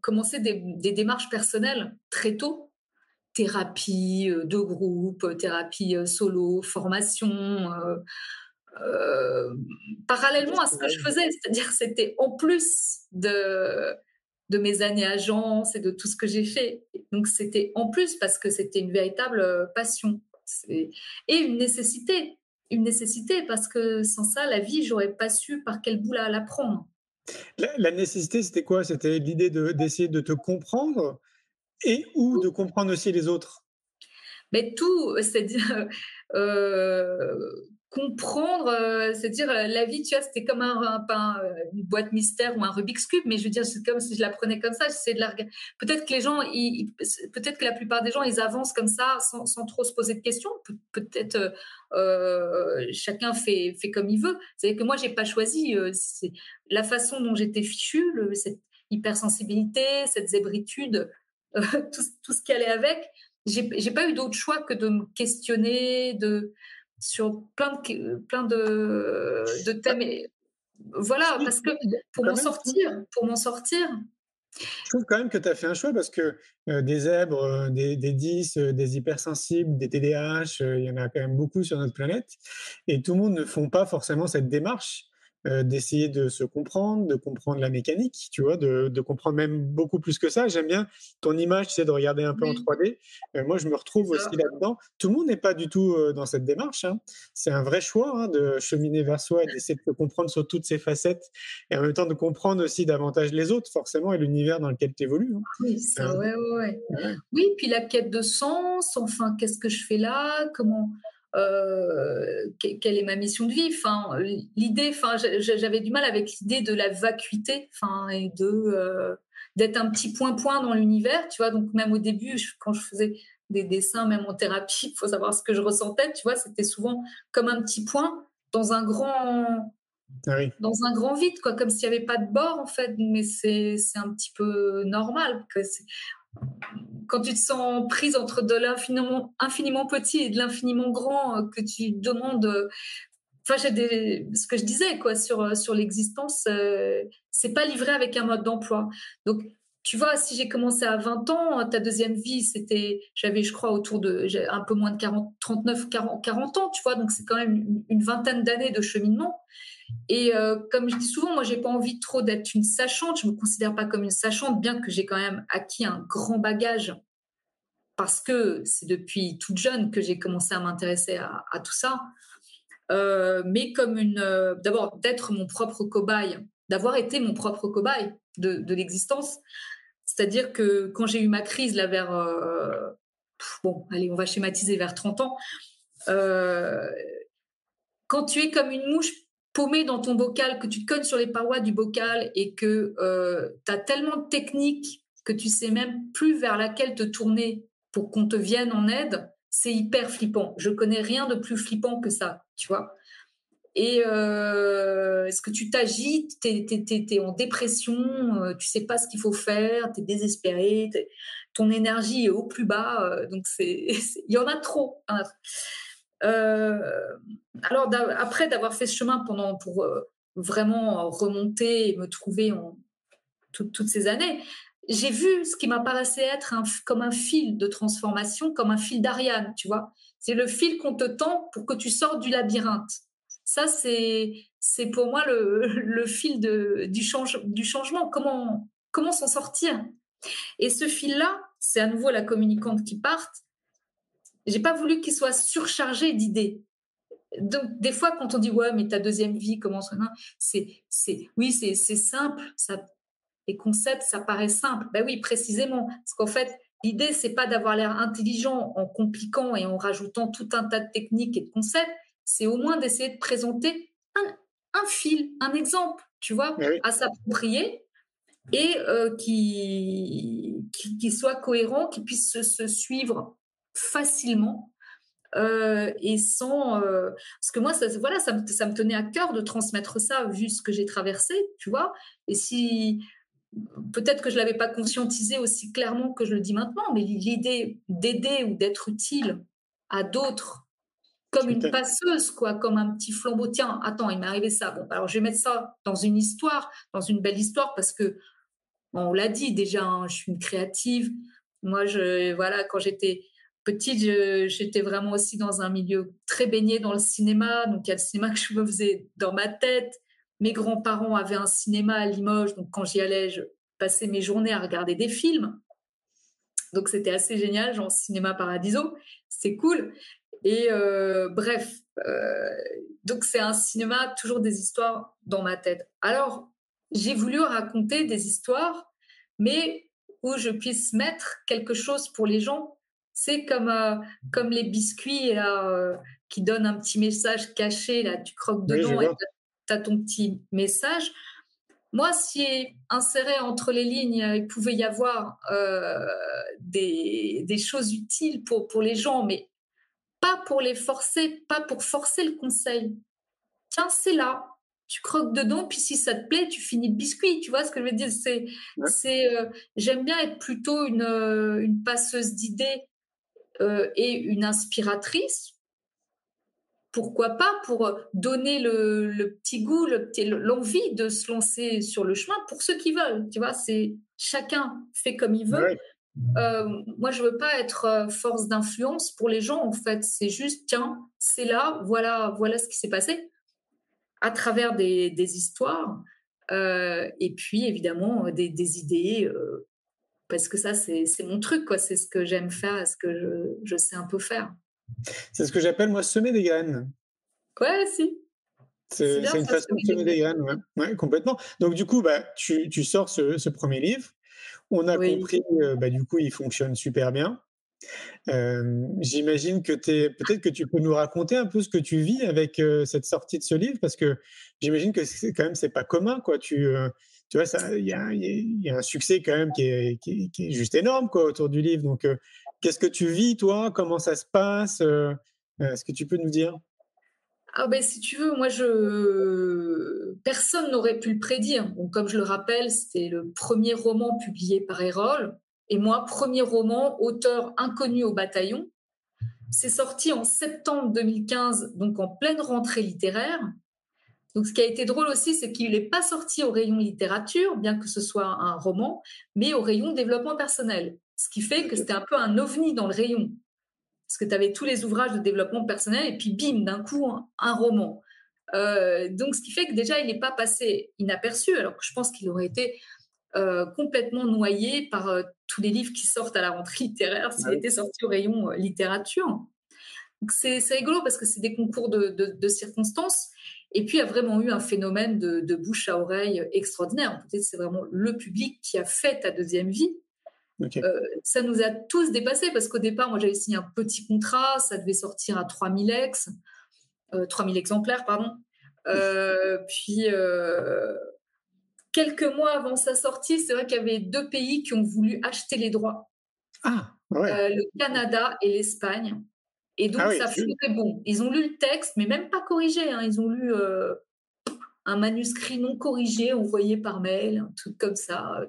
commencer des, des démarches personnelles très tôt thérapie euh, de groupe, thérapie euh, solo, formation. Euh, parallèlement à ce que je faisais, c'est-à-dire c'était en plus de, de mes années agence et de tout ce que j'ai fait. Donc c'était en plus parce que c'était une véritable passion et une nécessité, une nécessité parce que sans ça, la vie, j'aurais pas su par quel bout la, prendre. La, nécessité, c'était quoi? C'était l'idée d'essayer de, te comprendre? Et ou de comprendre aussi les autres Mais tout, c'est-à-dire euh, comprendre, euh, c'est-à-dire la vie, tu vois, c'était comme un, une boîte mystère ou un Rubik's cube, mais je veux dire, c'est comme si je la prenais comme ça, j'essaie de la Peut-être que les gens, peut-être que la plupart des gens, ils avancent comme ça sans, sans trop se poser de questions. peut-être euh, chacun fait, fait comme il veut. C'est que moi, j'ai pas choisi. la façon dont j'étais fichue, cette hypersensibilité, cette zébritude tout, ce qui allait avec. J'ai pas eu d'autre choix que de me questionner de, sur plein de, plein de, de thèmes. voilà, parce que pour m'en sortir, pour m'en sortir, je trouve quand même que tu as fait un choix parce que euh, des zèbres, euh, des, des 10, euh, des hypersensibles, des TDAH, il y en a quand même beaucoup sur notre planète. Et tout le monde ne font pas forcément cette démarche. Euh, d'essayer de se comprendre, de comprendre la mécanique, tu vois, de, de comprendre même beaucoup plus que ça. J'aime bien ton image, tu sais, de regarder un peu en 3D. Euh, moi, je me retrouve aussi là-dedans. Tout le monde n'est pas du tout euh, dans cette démarche. Hein. C'est un vrai choix hein, de cheminer vers soi et d'essayer de se comprendre sur toutes ses facettes et en même temps de comprendre aussi davantage les autres, forcément, et l'univers dans lequel tu évolues. Hein. Oui, ouais, ouais. oui, puis la quête de sens, enfin, qu'est-ce que je fais là? Comment euh, quelle est ma mission de vie enfin l'idée enfin j'avais du mal avec l'idée de la vacuité enfin et de euh, d'être un petit point point dans l'univers tu vois donc même au début quand je faisais des dessins même en thérapie il faut savoir ce que je ressentais tu vois c'était souvent comme un petit point dans un grand ah dans un grand vide quoi comme s'il n'y avait pas de bord en fait mais c'est un petit peu normal que quand tu te sens prise entre de l'infiniment infiniment petit et de l'infiniment grand, euh, que tu demandes. Euh, enfin, j'ai des, ce que je disais quoi sur euh, sur l'existence, c'est pas livré avec un mode d'emploi. Donc tu vois, si j'ai commencé à 20 ans, ta deuxième vie, c'était, j'avais, je crois, autour de, un peu moins de 40, 39, 40, 40 ans, tu vois, donc c'est quand même une, vingtaine d'années de cheminement. Et euh, comme je dis souvent, moi, j'ai pas envie trop d'être une sachante. Je me considère pas comme une sachante, bien que j'ai quand même acquis un grand bagage parce que c'est depuis toute jeune que j'ai commencé à m'intéresser à, tout ça. Euh, mais comme une, euh, d'abord d'être mon propre cobaye, d'avoir été mon propre cobaye de, de l'existence. C'est-à-dire que quand j'ai eu ma crise là vers, bon, allez, on va schématiser vers 30 ans. quand tu es comme une mouche paumé dans ton bocal, que tu cognes sur les parois du bocal et que euh, tu as tellement de techniques que tu sais même plus vers laquelle te tourner pour qu'on te vienne en aide, c'est hyper flippant. Je connais rien de plus flippant que ça, tu vois. Et euh, est-ce que tu t'agites, tu es, en dépression, euh, tu sais pas ce qu'il faut faire, tu es désespéré, ton énergie est au plus bas, donc c'est il y en a trop. Euh, alors après d'avoir fait ce chemin pendant pour euh, vraiment remonter et me trouver en toutes ces années, j'ai vu ce qui m'apparaissait être comme un fil de transformation, comme un fil d'Ariane, tu vois. C'est le fil qu'on te tend pour que tu sortes du labyrinthe. Ça, c'est, pour moi le, fil de, du, du changement. Comment, comment s'en sortir? Et ce fil-là, c'est à nouveau la communicante qui part j'ai pas voulu qu'il soit surchargé d'idées. Donc, des fois, quand on dit ouais, mais ta deuxième vie commence, c'est, c'est, oui, c'est, c'est simple. Ça, les concepts, ça paraît simple. Ben oui, précisément, parce qu'en fait, l'idée, c'est pas d'avoir l'air intelligent en compliquant et en rajoutant tout un tas de techniques et de concepts. C'est au moins d'essayer de présenter un, un fil, un exemple, tu vois, à s'approprier et euh, qui, qui, soit cohérent, qui puisse se, se suivre facilement euh, et sans euh, parce que moi ça voilà ça me, ça me tenait à cœur de transmettre ça vu ce que j'ai traversé tu vois. Et si peut-être que je l'avais pas conscientisé aussi clairement que je le dis maintenant mais l'idée d'aider ou d'être utile à d'autres comme une passeuse quoi comme un petit flambeau. Tiens attends il m'est arrivé ça. Bon alors je vais mettre ça dans une histoire dans une belle histoire parce que on l'a dit déjà hein, je suis une créative. Moi je voilà quand j'étais petite, j'étais vraiment aussi dans un milieu très baigné dans le cinéma. Donc, il y a le cinéma que je me faisais dans ma tête. Mes grands-parents avaient un cinéma à Limoges. Donc, quand j'y allais, je passais mes journées à regarder des films. Donc, c'était assez génial, genre Cinéma Paradiso. C'est cool. Et euh, bref, euh, donc c'est un cinéma, toujours des histoires dans ma tête. Alors, j'ai voulu raconter des histoires, mais où je puisse mettre quelque chose pour les gens c'est comme, euh, comme les biscuits euh, qui donnent un petit message caché, là, tu croques dedans et tu as ton petit message. Moi, si inséré entre les lignes, il pouvait y avoir euh, des, des, choses utiles pour, pour les gens, mais pas pour les forcer, pas pour forcer le conseil. Tiens, c'est là, tu croques dedans, puis si ça te plaît, tu finis le biscuit. Tu vois ce que je veux dire? C'est, c'est, j'aime bien être plutôt une, une passeuse d'idées euh, et une inspiratrice, pourquoi pas pour donner le, petit goût, l'envie de se lancer sur le chemin pour ceux qui veulent. Tu vois, c'est chacun fait comme il veut. Euh, moi, je veux pas être euh, force d'influence pour les gens. En fait, c'est juste tiens, c'est là, voilà, voilà ce qui s'est passé à travers des, histoires et puis évidemment des, des idées parce que ça, c'est mon truc, quoi. C'est ce que j'aime faire, ce que je, je, sais un peu faire. C'est ce que j'appelle, moi, semer des graines. Ouais, si. C'est une façon de semer des graines, ouais. ouais. complètement. Donc, du coup, bah, tu, tu sors ce, ce, premier livre. On a compris, euh, bah, du coup, il fonctionne super bien. Euh, j'imagine que tu peut-être que tu peux nous raconter un peu ce que tu vis avec euh, cette sortie de ce livre, parce que j'imagine que quand même c'est pas commun, quoi. Tu, tu vois, il y a, un succès quand même qui est, qui est, juste énorme quoi, autour du livre. Donc, euh, qu'est-ce que tu vis, toi? Comment ça se passe? Euh, euh, Est-ce que tu peux nous dire? Ah ben, si tu veux, moi je personne n'aurait pu le prédire. Donc, comme je le rappelle, c'était le premier roman publié par Erol et moi premier roman auteur inconnu au bataillon. C'est sorti en septembre 2015, donc en pleine rentrée littéraire. Donc, ce qui a été drôle aussi, c'est qu'il n'est pas sorti au rayon littérature, bien que ce soit un roman, mais au rayon développement personnel. Ce qui fait que c'était un peu un ovni dans le rayon. Parce que tu avais tous les ouvrages de développement personnel et puis bim, d'un coup, un, roman. Euh, donc, ce qui fait que déjà, il n'est pas passé inaperçu, alors que je pense qu'il aurait été euh, complètement noyé par euh, tous les livres qui sortent à la rentrée littéraire s'il était sorti au rayon littérature. C'est rigolo parce que c'est des concours de, de circonstances. Et puis, il y a vraiment eu un phénomène de, bouche à oreille extraordinaire. Peut-être c'est vraiment le public qui a fait ta deuxième vie. Euh, ça nous a tous dépassés parce qu'au départ, moi, j'avais signé un petit contrat, ça devait sortir à 3000 ex, 3000 euh, exemplaires, pardon. Euh, puis, quelques mois avant sa sortie, c'est vrai qu'il y avait deux pays qui ont voulu acheter les droits. Ah, le Canada et l'Espagne. Et donc, ah ça bon. Ils ont lu le texte, mais même pas corrigé. Hein. Ils ont lu euh, un manuscrit non corrigé, envoyé par mail, un truc comme ça.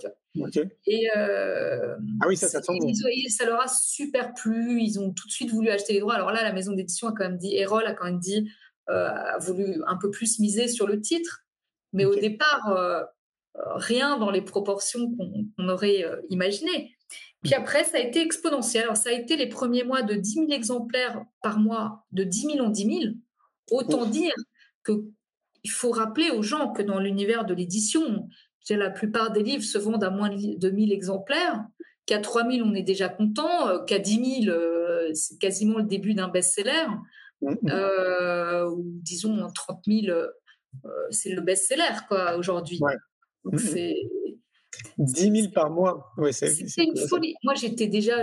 Et euh, ah oui, ça, ça bon. Ça leur a super plu. Ils ont tout de suite voulu acheter les droits. Alors là, la maison d'édition a quand même dit, Erol a quand même dit, euh, a voulu un peu plus miser sur le titre. Mais au départ, rien dans les proportions qu'on aurait imaginées. Puis après, ça a été exponentiel. Alors, ça a été les premiers mois de 10 000 exemplaires par mois, de 10 000 en 10 000. Autant dire qu'il faut rappeler aux gens que dans l'univers de l'édition, la plupart des livres se vendent à moins de 1000 exemplaires, qu'à 3000, on est déjà content, euh, qu'à 10 000, euh, c'est quasiment le début d'un best-seller, mmh. euh, ou disons 30 000, c'est le best-seller aujourd'hui. Donc, mmh. c'est 10 000 par mois. c'est une folie. Moi, j'étais déjà,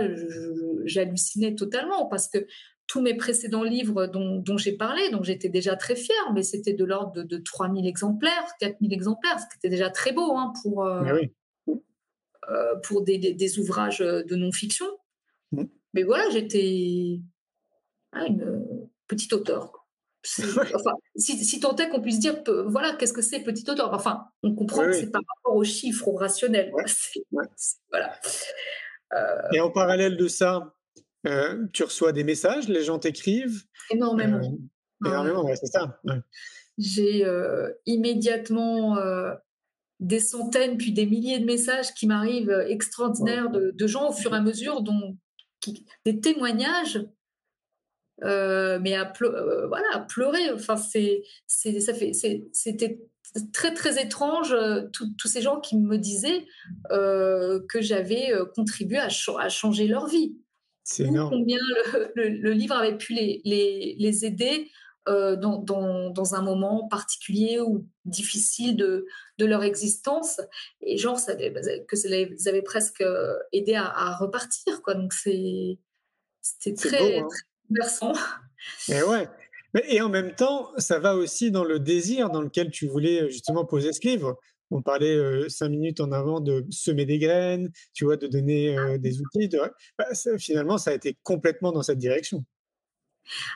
j'hallucinais totalement parce que tous mes précédents livres dont, j'ai parlé, donc j'étais déjà très fière, mais c'était de l'ordre de, de 3 000 exemplaires, 4 000 exemplaires, ce qui était déjà très beau hein, pour, euh, euh, pour des, ouvrages de non-fiction. Mm. Mais voilà, j'étais une petite auteure enfin, si, tant est qu'on puisse dire, voilà, qu'est-ce que c'est petit auteur Enfin, on comprend que c'est par rapport aux chiffres, au rationnel. Voilà. Euh, Et en parallèle de ça, euh, tu reçois des messages, les gens t'écrivent Énormément. Euh, énormément, c'est ça. J'ai immédiatement des centaines, puis des milliers de messages qui m'arrivent extraordinaires de, de, gens au fur et à mesure, dont des témoignages euh, mais à, euh, voilà, pleurer. Enfin, c'est, ça fait, c'était très très étrange euh, tous ces gens qui me disaient que j'avais contribué à, à, changer leur vie. C'est énorme. Combien le, livre avait pu les, les, les aider dans, dans, dans, un moment particulier ou difficile de, de leur existence. Et genre, ça, que ça les avait presque aidé à, à repartir. Quoi. Donc, c'est, c'était très, hein. très et ouais. Et en même temps, ça va aussi dans le désir dans lequel tu voulais justement poser ce livre. On parlait cinq minutes en avant de semer des graines, tu vois, de donner des outils. Bah, finalement, ça a été complètement dans cette direction.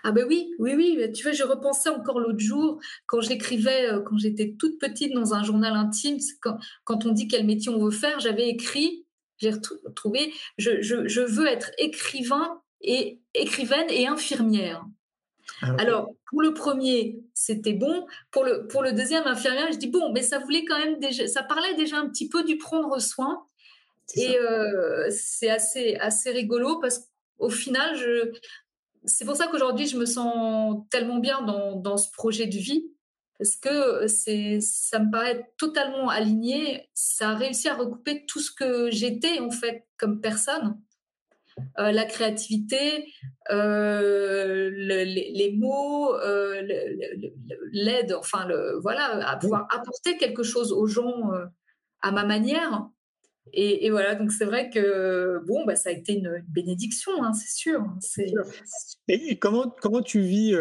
Ah ben oui, oui, oui. Tu vois, je repensais encore l'autre jour quand j'écrivais, quand j'étais toute petite dans un journal intime, quand, quand on dit quel métier on veut faire, j'avais écrit, j'ai retrouvé, je, je, je, veux être écrivain et écrivaine et infirmière. Ah, Alors, pour le premier, c'était bon. Pour le, pour le deuxième, infirmière, je dis bon, mais ça voulait quand même déjà, ça parlait déjà un petit peu du prendre soin. Et euh, c'est assez, assez rigolo parce qu'au final, je, c'est pour ça qu'aujourd'hui, je me sens tellement bien dans, dans ce projet de vie parce que c'est, ça me paraît totalement aligné. Ça a réussi à recouper tout ce que j'étais en fait comme personne. Euh, la créativité, euh, les, mots, euh, l'aide, enfin, le, voilà, à pouvoir apporter quelque chose aux gens à ma manière. Et, voilà, donc c'est vrai que bon, bah, ça a été une, bénédiction, hein, c'est sûr. Hein, et, comment, comment tu vis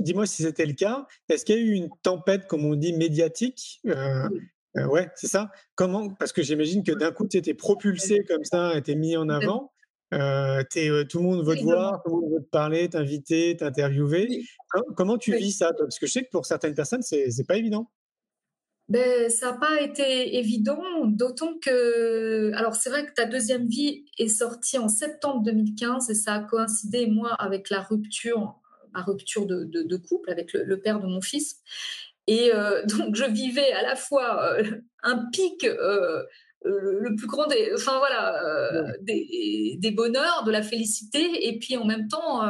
Dis-moi si c'était le cas. Est-ce qu'il y a eu une tempête, comme on dit, médiatique ouais, c'est ça. Comment Parce que j'imagine que d'un coup, tu étais propulsé comme ça, été mis en avant. Euh, tout le monde veut te voir, tout le monde veut te parler, t'inviter, t'interviewer. Comment tu vis ça Parce que je sais que pour certaines personnes, c'est n'est pas évident. Ben, ça n'a pas été évident, d'autant que. Alors, c'est vrai que ta deuxième vie est sortie en septembre 2015 et ça a coïncidé, moi, avec la rupture, ma rupture de, de, couple avec le, père de mon fils. Et donc, je vivais à la fois un pic le plus grand des, enfin voilà, des, des, bonheurs, de la félicité, et puis en même temps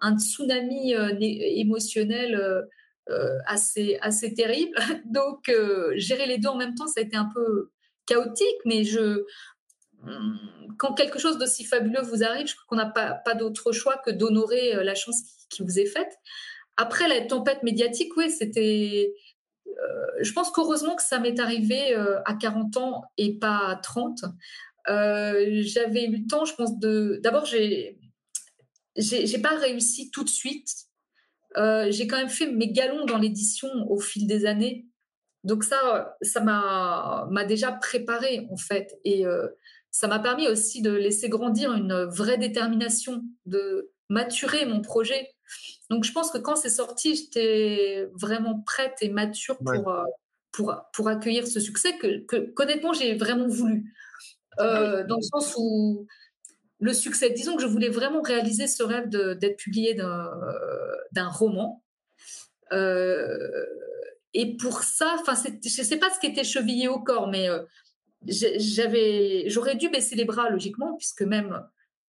un tsunami émotionnel assez, assez terrible. Donc gérer les deux en même temps, ça a été un peu chaotique, mais je, hum, quand quelque chose d'aussi fabuleux vous arrive, je crois qu'on n'a pas, pas d'autre choix que d'honorer la chance qui, vous est faite. Après la tempête médiatique, oui, c'était euh, je pense qu'heureusement que ça m'est arrivé euh, à 40 ans et pas à 30. Euh, j'avais eu le temps, je pense. D'abord, j'ai j'ai pas réussi tout de suite. j'ai quand même fait mes galons dans l'édition au fil des années. Donc ça, ça m'a déjà préparé en fait, et ça m'a permis aussi de laisser grandir une vraie détermination, de maturer mon projet. Donc je pense que quand c'est sorti, j'étais vraiment prête et mature pour, euh, pour, pour accueillir ce succès que, que honnêtement j'ai vraiment voulu. Euh, dans le sens où le succès, disons que je voulais vraiment réaliser ce rêve d'être publié d'un roman. Euh, et pour ça, enfin, je ne sais pas ce qui était chevillé au corps, mais j'avais, j'aurais dû baisser les bras logiquement, puisque même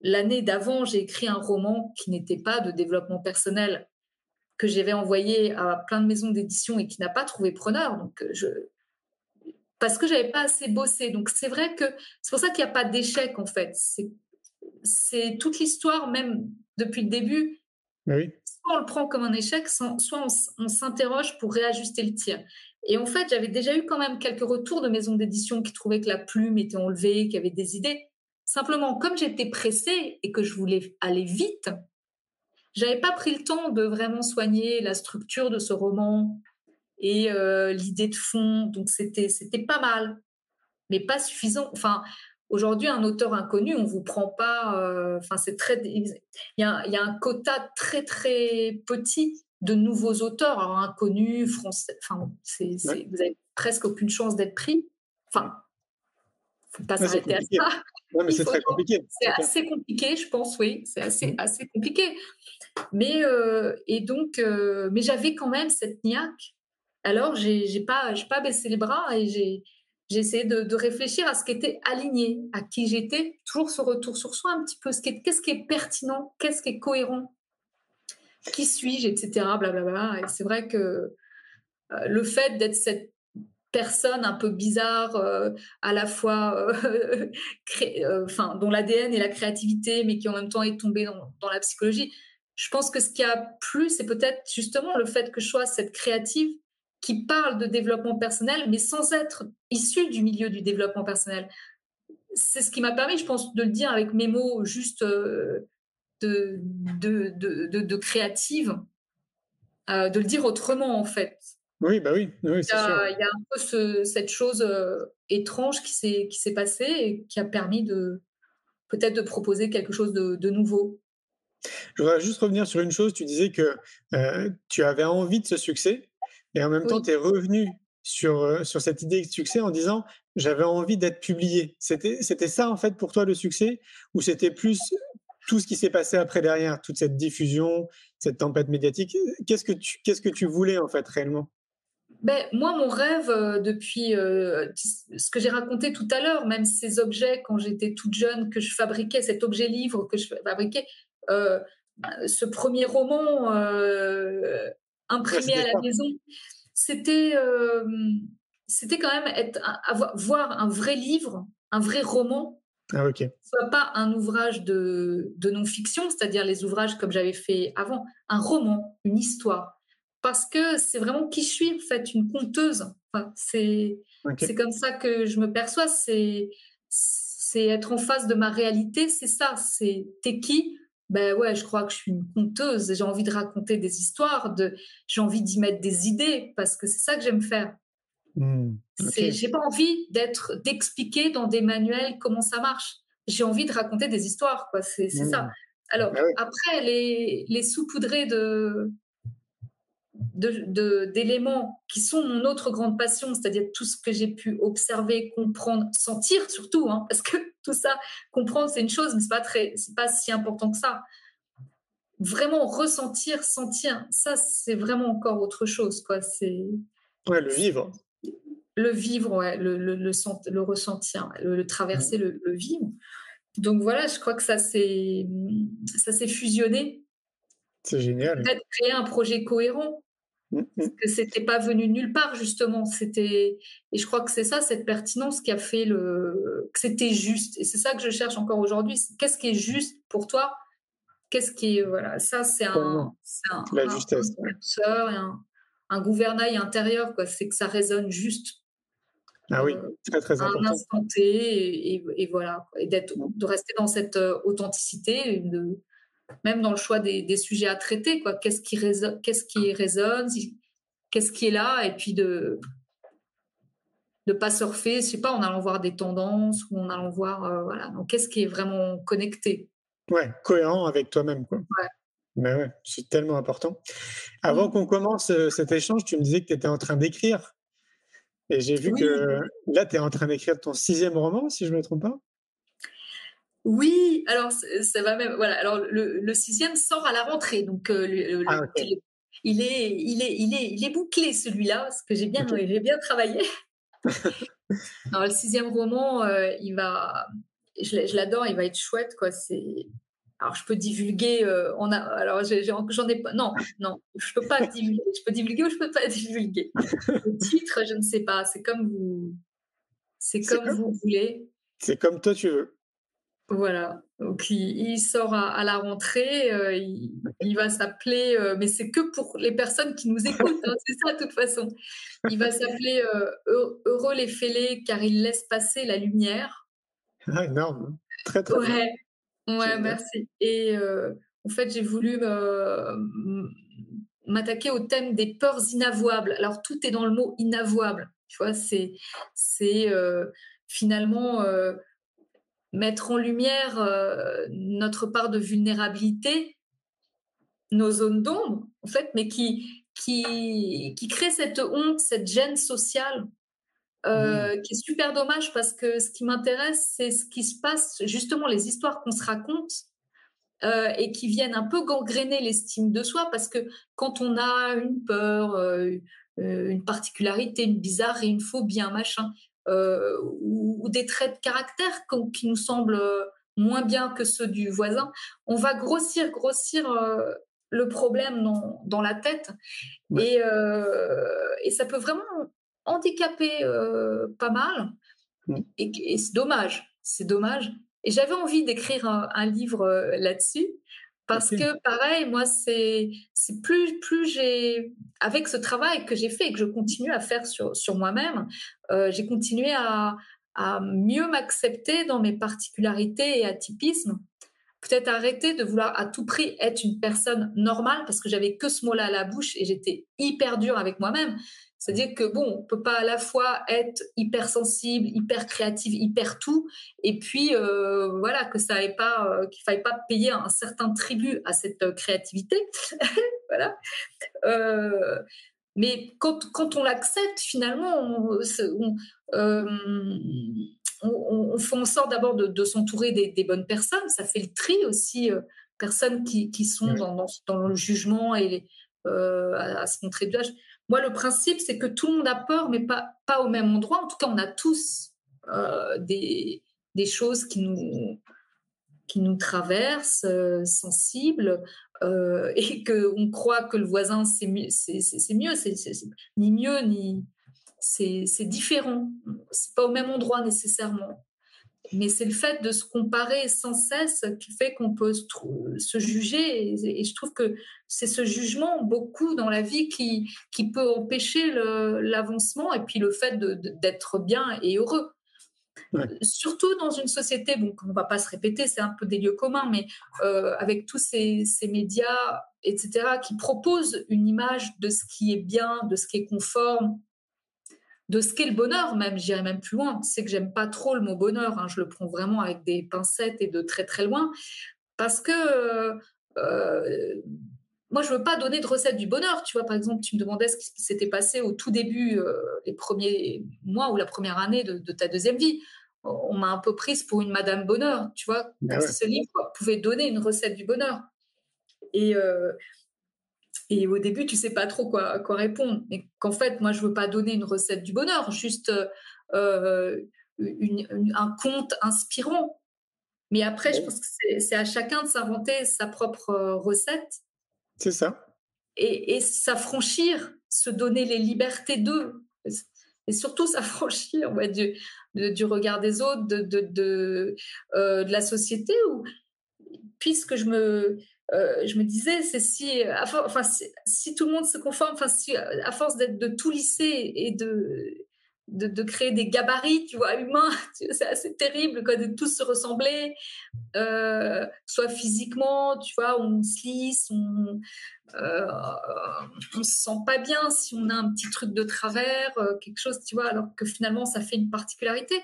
L'année d'avant, j'ai écrit un roman qui n'était pas de développement personnel, que j'avais envoyé à plein de maisons d'édition et qui n'a pas trouvé preneur. Donc, je... Parce que j'avais pas assez bossé. Donc, c'est vrai que c'est pour ça qu'il n'y a pas d'échec, en fait. C'est toute l'histoire, même depuis le début. Soit on le prend comme un échec, soit on, s'interroge pour réajuster le tir. Et en fait, j'avais déjà eu quand même quelques retours de maisons d'édition qui trouvaient que la plume était enlevée, qui avait des idées. Simplement, comme j'étais pressée et que je voulais aller vite, j'avais pas pris le temps de vraiment soigner la structure de ce roman et euh, l'idée de fond. Donc c'était c'était pas mal, mais pas suffisant. Enfin, aujourd'hui, un auteur inconnu, on vous prend pas. Euh, enfin, c'est très. Il y, a, il y, a, un quota très très petit de nouveaux auteurs, alors inconnus, français. Enfin, c'est, vous avez presque aucune chance d'être pris. Enfin, faut pas s'arrêter à ça. Non, mais c'est très compliqué. C'est assez compliqué, je pense, oui. C'est assez, mmh. assez compliqué. Mais, euh, et donc, euh, mais j'avais quand même cette niaque. Alors, j'ai pas, pas baissé les bras et j'ai essayé de, de, réfléchir à ce qui était aligné, à qui j'étais. Toujours ce retour sur soi, un petit peu. Qu'est-ce qui est pertinent Qu'est-ce qui est cohérent? Qui suis-je Etc. Blablabla. Et c'est vrai que euh, le fait d'être cette personne un peu bizarre, euh, à la fois, euh, euh, dont l'ADN est la créativité, mais qui en même temps est tombée dans, la psychologie. Je pense que ce qui a plu, c'est peut-être justement le fait que je sois cette créative qui parle de développement personnel, mais sans être issue du milieu du développement personnel. C'est ce qui m'a permis, je pense, de le dire avec mes mots juste de créative, de le dire autrement en fait. Oui, bah oui, oui c'est sûr. Il y a un peu cette chose euh, étrange qui s'est, qui s'est passée et qui a permis de peut-être de proposer quelque chose de, de nouveau. Je voudrais juste revenir sur une chose. Tu disais que euh, tu avais envie de ce succès et en même temps, tu es revenu sur, euh, sur cette idée de succès en disant j'avais envie d'être publié. C'était, c'était ça en fait pour toi le succès ou c'était plus tout ce qui s'est passé après derrière, toute cette diffusion, cette tempête médiatique? Qu'est-ce que tu, qu'est-ce que tu voulais en fait réellement? Ben, moi, mon rêve, euh, depuis euh, ce que j'ai raconté tout à l'heure, même ces objets quand j'étais toute jeune que je fabriquais, cet objet livre que je fabriquais, euh, ce premier roman imprimé à la maison, c'était c'était quand même être, avoir, voir un vrai livre, un vrai roman, ah, soit pas un ouvrage de, de non-fiction, c'est-à-dire les ouvrages comme j'avais fait avant, un roman, une histoire parce que c'est vraiment qui je suis, en fait, une conteuse. c'est comme ça que je me perçois. C'est être en face de ma réalité, c'est ça. C'est t'es qui? Ben ouais, je crois que je suis une conteuse. J'ai envie de raconter des histoires, de, j'ai envie d'y mettre des idées parce que c'est ça que j'aime faire. Mmh, j'ai pas envie d'être d'expliquer dans des manuels comment ça marche. J'ai envie de raconter des histoires, quoi. C'est ça. Mmh. Alors bah après les, les saupoudrer de d'éléments qui sont mon autre grande passion, c'est-à-dire tout ce que j'ai pu observer, comprendre, sentir surtout, hein, parce que tout ça, comprendre c'est une chose, mais c'est pas très, c'est pas si important que ça. Vraiment ressentir, sentir, ça c'est vraiment encore autre chose, quoi. C'est Ouais, le vivre. Le vivre, ouais, le, le, le, le ressentir, le, le traverser, le, le, vivre. Donc voilà, je crois que ça s'est fusionné. C'est génial. Peut-être créer un projet cohérent. Mm, mm. Parce que c'était pas venu nulle part justement. C'était et je crois que c'est ça cette pertinence qui a fait le que c'était juste. Et c'est ça que je cherche encore aujourd'hui. Qu'est-ce qui est juste pour toi? Qu'est-ce qui est voilà ça c'est un, un, la un, justesse. Un, un, gouvernail intérieur quoi. C'est que ça résonne juste. Ah oui, très très important. Un instant T et, et, et voilà et d'être de rester dans cette euh, authenticité de même dans le choix des, des sujets à traiter, quoi. Qu'est-ce qui résonne, qu'est-ce qui résonne, qu'est-ce qui est là, et puis de de pas surfer, je sais pas, en allant voir des tendances ou en allant voir, euh, voilà. Donc, qu'est-ce qui est vraiment connecté? Ouais, cohérent avec toi-même, quoi. Ouais. Mais ouais, c'est tellement important. Avant mmh. qu'on commence euh, cet échange, tu me disais que tu étais en train d'écrire. Et j'ai vu oui. que là, tu es en train d'écrire ton sixième roman, si je ne me trompe pas. Oui, alors ça va même. Voilà, alors le, le sixième sort à la rentrée, donc euh, le, ah, okay. il, est, il est, il est, il est bouclé celui-là parce que j'ai bien, okay. j'ai bien travaillé. alors le sixième roman, euh, il va, je, je l'adore, il va être chouette quoi. C'est, alors je peux divulguer. Euh, on a, alors j'en ai, ai, pas. Non, non, je peux pas divulguer. Je peux divulguer ou je peux pas divulguer. Le titre, je ne sais pas. C'est comme vous, c'est comme, comme vous voulez. C'est comme toi tu veux. Voilà, donc il, il sort à, à, la rentrée, euh, il, il, va s'appeler, euh, mais c'est que pour les personnes qui nous écoutent, hein, c'est ça de toute façon. Il va s'appeler euh, Heureux les fêlés car il laisse passer la lumière. Ah, énorme, très très ouais. bien. Ouais, merci. Et en fait, j'ai voulu m'attaquer au thème des peurs inavouables. Alors tout est dans le mot inavouable, tu vois, c'est finalement mettre en lumière euh, notre part de vulnérabilité, nos zones d'ombre, en fait, mais qui, qui, qui crée cette honte, cette gêne sociale, euh, mmh. qui est super dommage parce que ce qui m'intéresse, c'est ce qui se passe, justement, les histoires qu'on se raconte. Euh, et qui viennent un peu gangréner l'estime de soi parce que quand on a une peur, une particularité, une bizarrerie, une phobie, un machin, ou, ou, des traits de caractère qui nous semblent moins bien que ceux du voisin, on va grossir, grossir euh, le problème dans, dans la tête. Ouais. Et, euh, et, ça peut vraiment handicaper euh, pas mal. Ouais. Et, et c'est dommage, c'est dommage. Et j'avais envie d'écrire un, un, livre euh, là-dessus. Parce okay. que pareil, moi, c'est plus, plus j'ai, avec ce travail que j'ai fait et que je continue à faire sur, sur moi-même, euh, j'ai continué à, à mieux m'accepter dans mes particularités et atypismes. Peut-être arrêter de vouloir à tout prix être une personne normale parce que j'avais que ce mot-là à la bouche et j'étais hyper dure avec moi-même. C'est-à-dire que bon, on peut pas à la fois être hypersensible, hyper créative, hyper tout, et puis euh, voilà que ça ait pas, euh, qu'il faille pas payer un certain tribut à cette euh, créativité, voilà. Euh, mais quand, quand on l'accepte, finalement, on, on, on, on, fait en sorte d'abord de, de s'entourer des, des, bonnes personnes. Ça fait le tri aussi, personnes qui, qui sont oui. dans, dans, dans, le jugement et à, à, se montrer l'âge moi, le principe, c'est que tout le monde a peur, mais pas, au même endroit. En tout cas, on a tous euh, des, choses qui nous, traversent, euh, sensibles, euh, et qu'on croit que le voisin, c'est mieux, c'est mieux, c'est ni mieux, ni. C'est différent. C'est pas au même endroit nécessairement mais c'est le fait de se comparer sans cesse qui fait qu'on peut se, juger. Et, et, je trouve que c'est ce jugement beaucoup dans la vie qui, qui peut empêcher l'avancement et puis le fait d'être bien et heureux. Ouais. Surtout dans une société, bon, on ne va pas se répéter, c'est un peu des lieux communs, mais euh, avec tous ces, ces, médias, etc., qui proposent une image de ce qui est bien, de ce qui est conforme, de ce qu'est le bonheur, même, j'irai même plus loin. C'est que j'aime pas trop le mot bonheur, hein, je le prends vraiment avec des pincettes et de très très loin, parce que euh, moi, je veux pas donner de recette du bonheur. Tu vois, par exemple, tu me demandais ce qui s'était passé au tout début, euh, les premiers mois ou la première année de, de ta deuxième vie. On m'a un peu prise pour une Madame Bonheur, tu vois. Ah ouais. Ce livre pouvait donner une recette du bonheur. Et, euh, et au début, tu sais pas trop quoi, quoi répondre. Mais qu'en fait, moi, je veux pas donner une recette du bonheur, juste euh, un conte inspirant. Mais après, je pense que c'est à chacun de s'inventer sa propre recette. C'est ça. Et, et s'affranchir, se donner les libertés d'eux. Et surtout s'affranchir ouais, du, du, regard des autres, de, de, de, euh, de la société. Où, puisque je me, euh, je me disais, c'est si, enfin, si, tout le monde se conforme, enfin, si, à force d'être de tout lisser et de, créer des gabarits, tu vois, humains. C'est assez terrible quoi, de tous se ressembler, euh, soit physiquement, tu vois, on se lisse, on, euh, on se sent pas bien si on a un petit truc de travers, euh, quelque chose, tu vois, alors que finalement ça fait une particularité.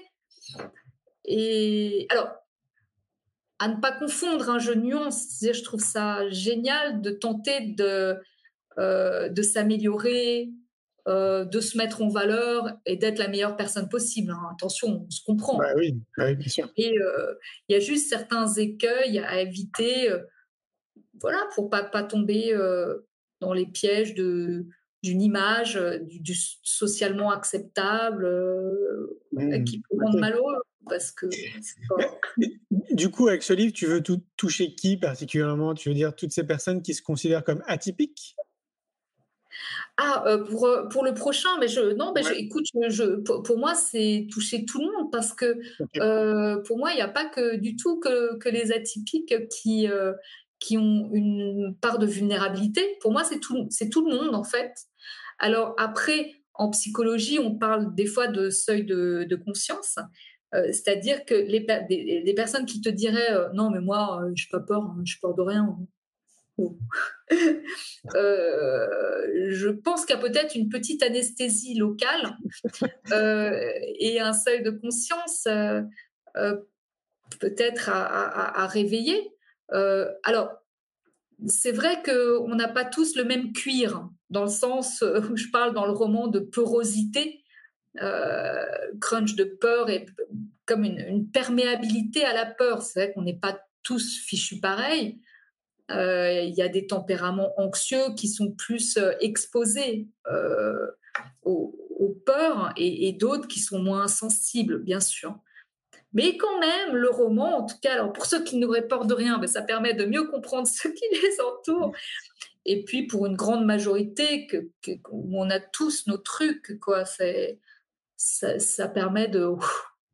Et alors, à ne pas confondre, hein, je nuance, je trouve ça génial de tenter de, euh, de s'améliorer, euh, de se mettre en valeur et d'être la meilleure personne possible. Hein. Attention, on se comprend. Bah oui, bah oui, bien sûr. Et euh, il y a juste certains écueils à éviter, voilà, pour pas pas tomber dans les pièges de d'une image du, socialement acceptable mmh. qui peut rendre malheureux parce que du coup avec ce livre tu veux tout, toucher qui particulièrement? Tu veux dire toutes ces personnes qui se considèrent comme atypiques? Ah, euh, pour, euh, pour le prochain, mais je, non, mais écoute, je, pour, moi, c'est toucher tout le monde parce que euh, pour moi, il n'y a pas que du tout que, que les atypiques qui, qui ont une part de vulnérabilité. Pour moi, c'est tout, c'est tout le monde en fait. Alors après, en psychologie, on parle des fois de seuil de, de conscience. C'est-à-dire que les, personnes qui te diraient non mais moi je n'ai pas peur, hein, je peur de rien, Euh, je pense qu'il y a peut-être une petite anesthésie locale euh, et un seuil de conscience euh, peut-être à, réveiller. alors, c'est vrai qu'on n'a pas tous le même cuir, dans le sens où je parle dans le roman de peurosité, crunch de peur et comme une, perméabilité à la peur. C'est vrai qu'on n'est pas tous fichus pareils. Euh, il y a des tempéraments anxieux qui sont plus euh, exposés euh, aux, peurs et, d'autres qui sont moins sensibles, bien sûr. Mais quand même, le roman, en tout cas, alors pour ceux qui n'auraient peur de rien, ben, ça permet de mieux comprendre ce qui les entoure. Et puis pour une grande majorité, que, où on a tous nos trucs, quoi, c'est, ça, permet de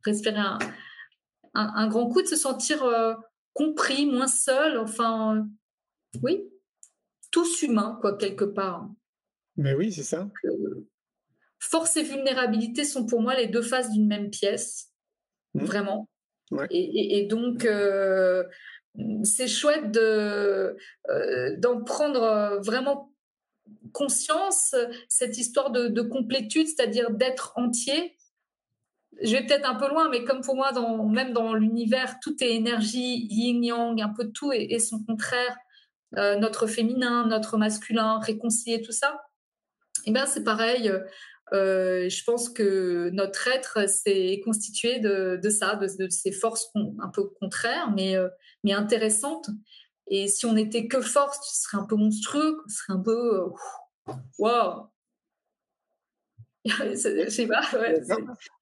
respirer un, un, grand coup, de se sentir compris, moins seul. Enfin, oui, tous humains, quoi, quelque part. Mais oui, c'est ça. Euh, force et vulnérabilité sont pour moi les deux faces d'une même pièce, mmh. vraiment. Et, donc, euh, c'est chouette de, euh, d'en prendre vraiment conscience, cette histoire de, complétude, c'est-à-dire d'être entier. Je vais peut-être un peu loin, mais comme pour moi, même dans l'univers, tout est énergie, yin-yang, un peu tout et son contraire. Euh, notre féminin, notre masculin, réconcilier tout ça, et eh ben c'est pareil. Euh, je pense que notre être c'est constitué de, ça, de, ces forces un peu contraires, mais, euh, mais intéressantes. Et si on n'était que force, ce serait un peu monstrueux, ce serait un peu waouh. je sais pas.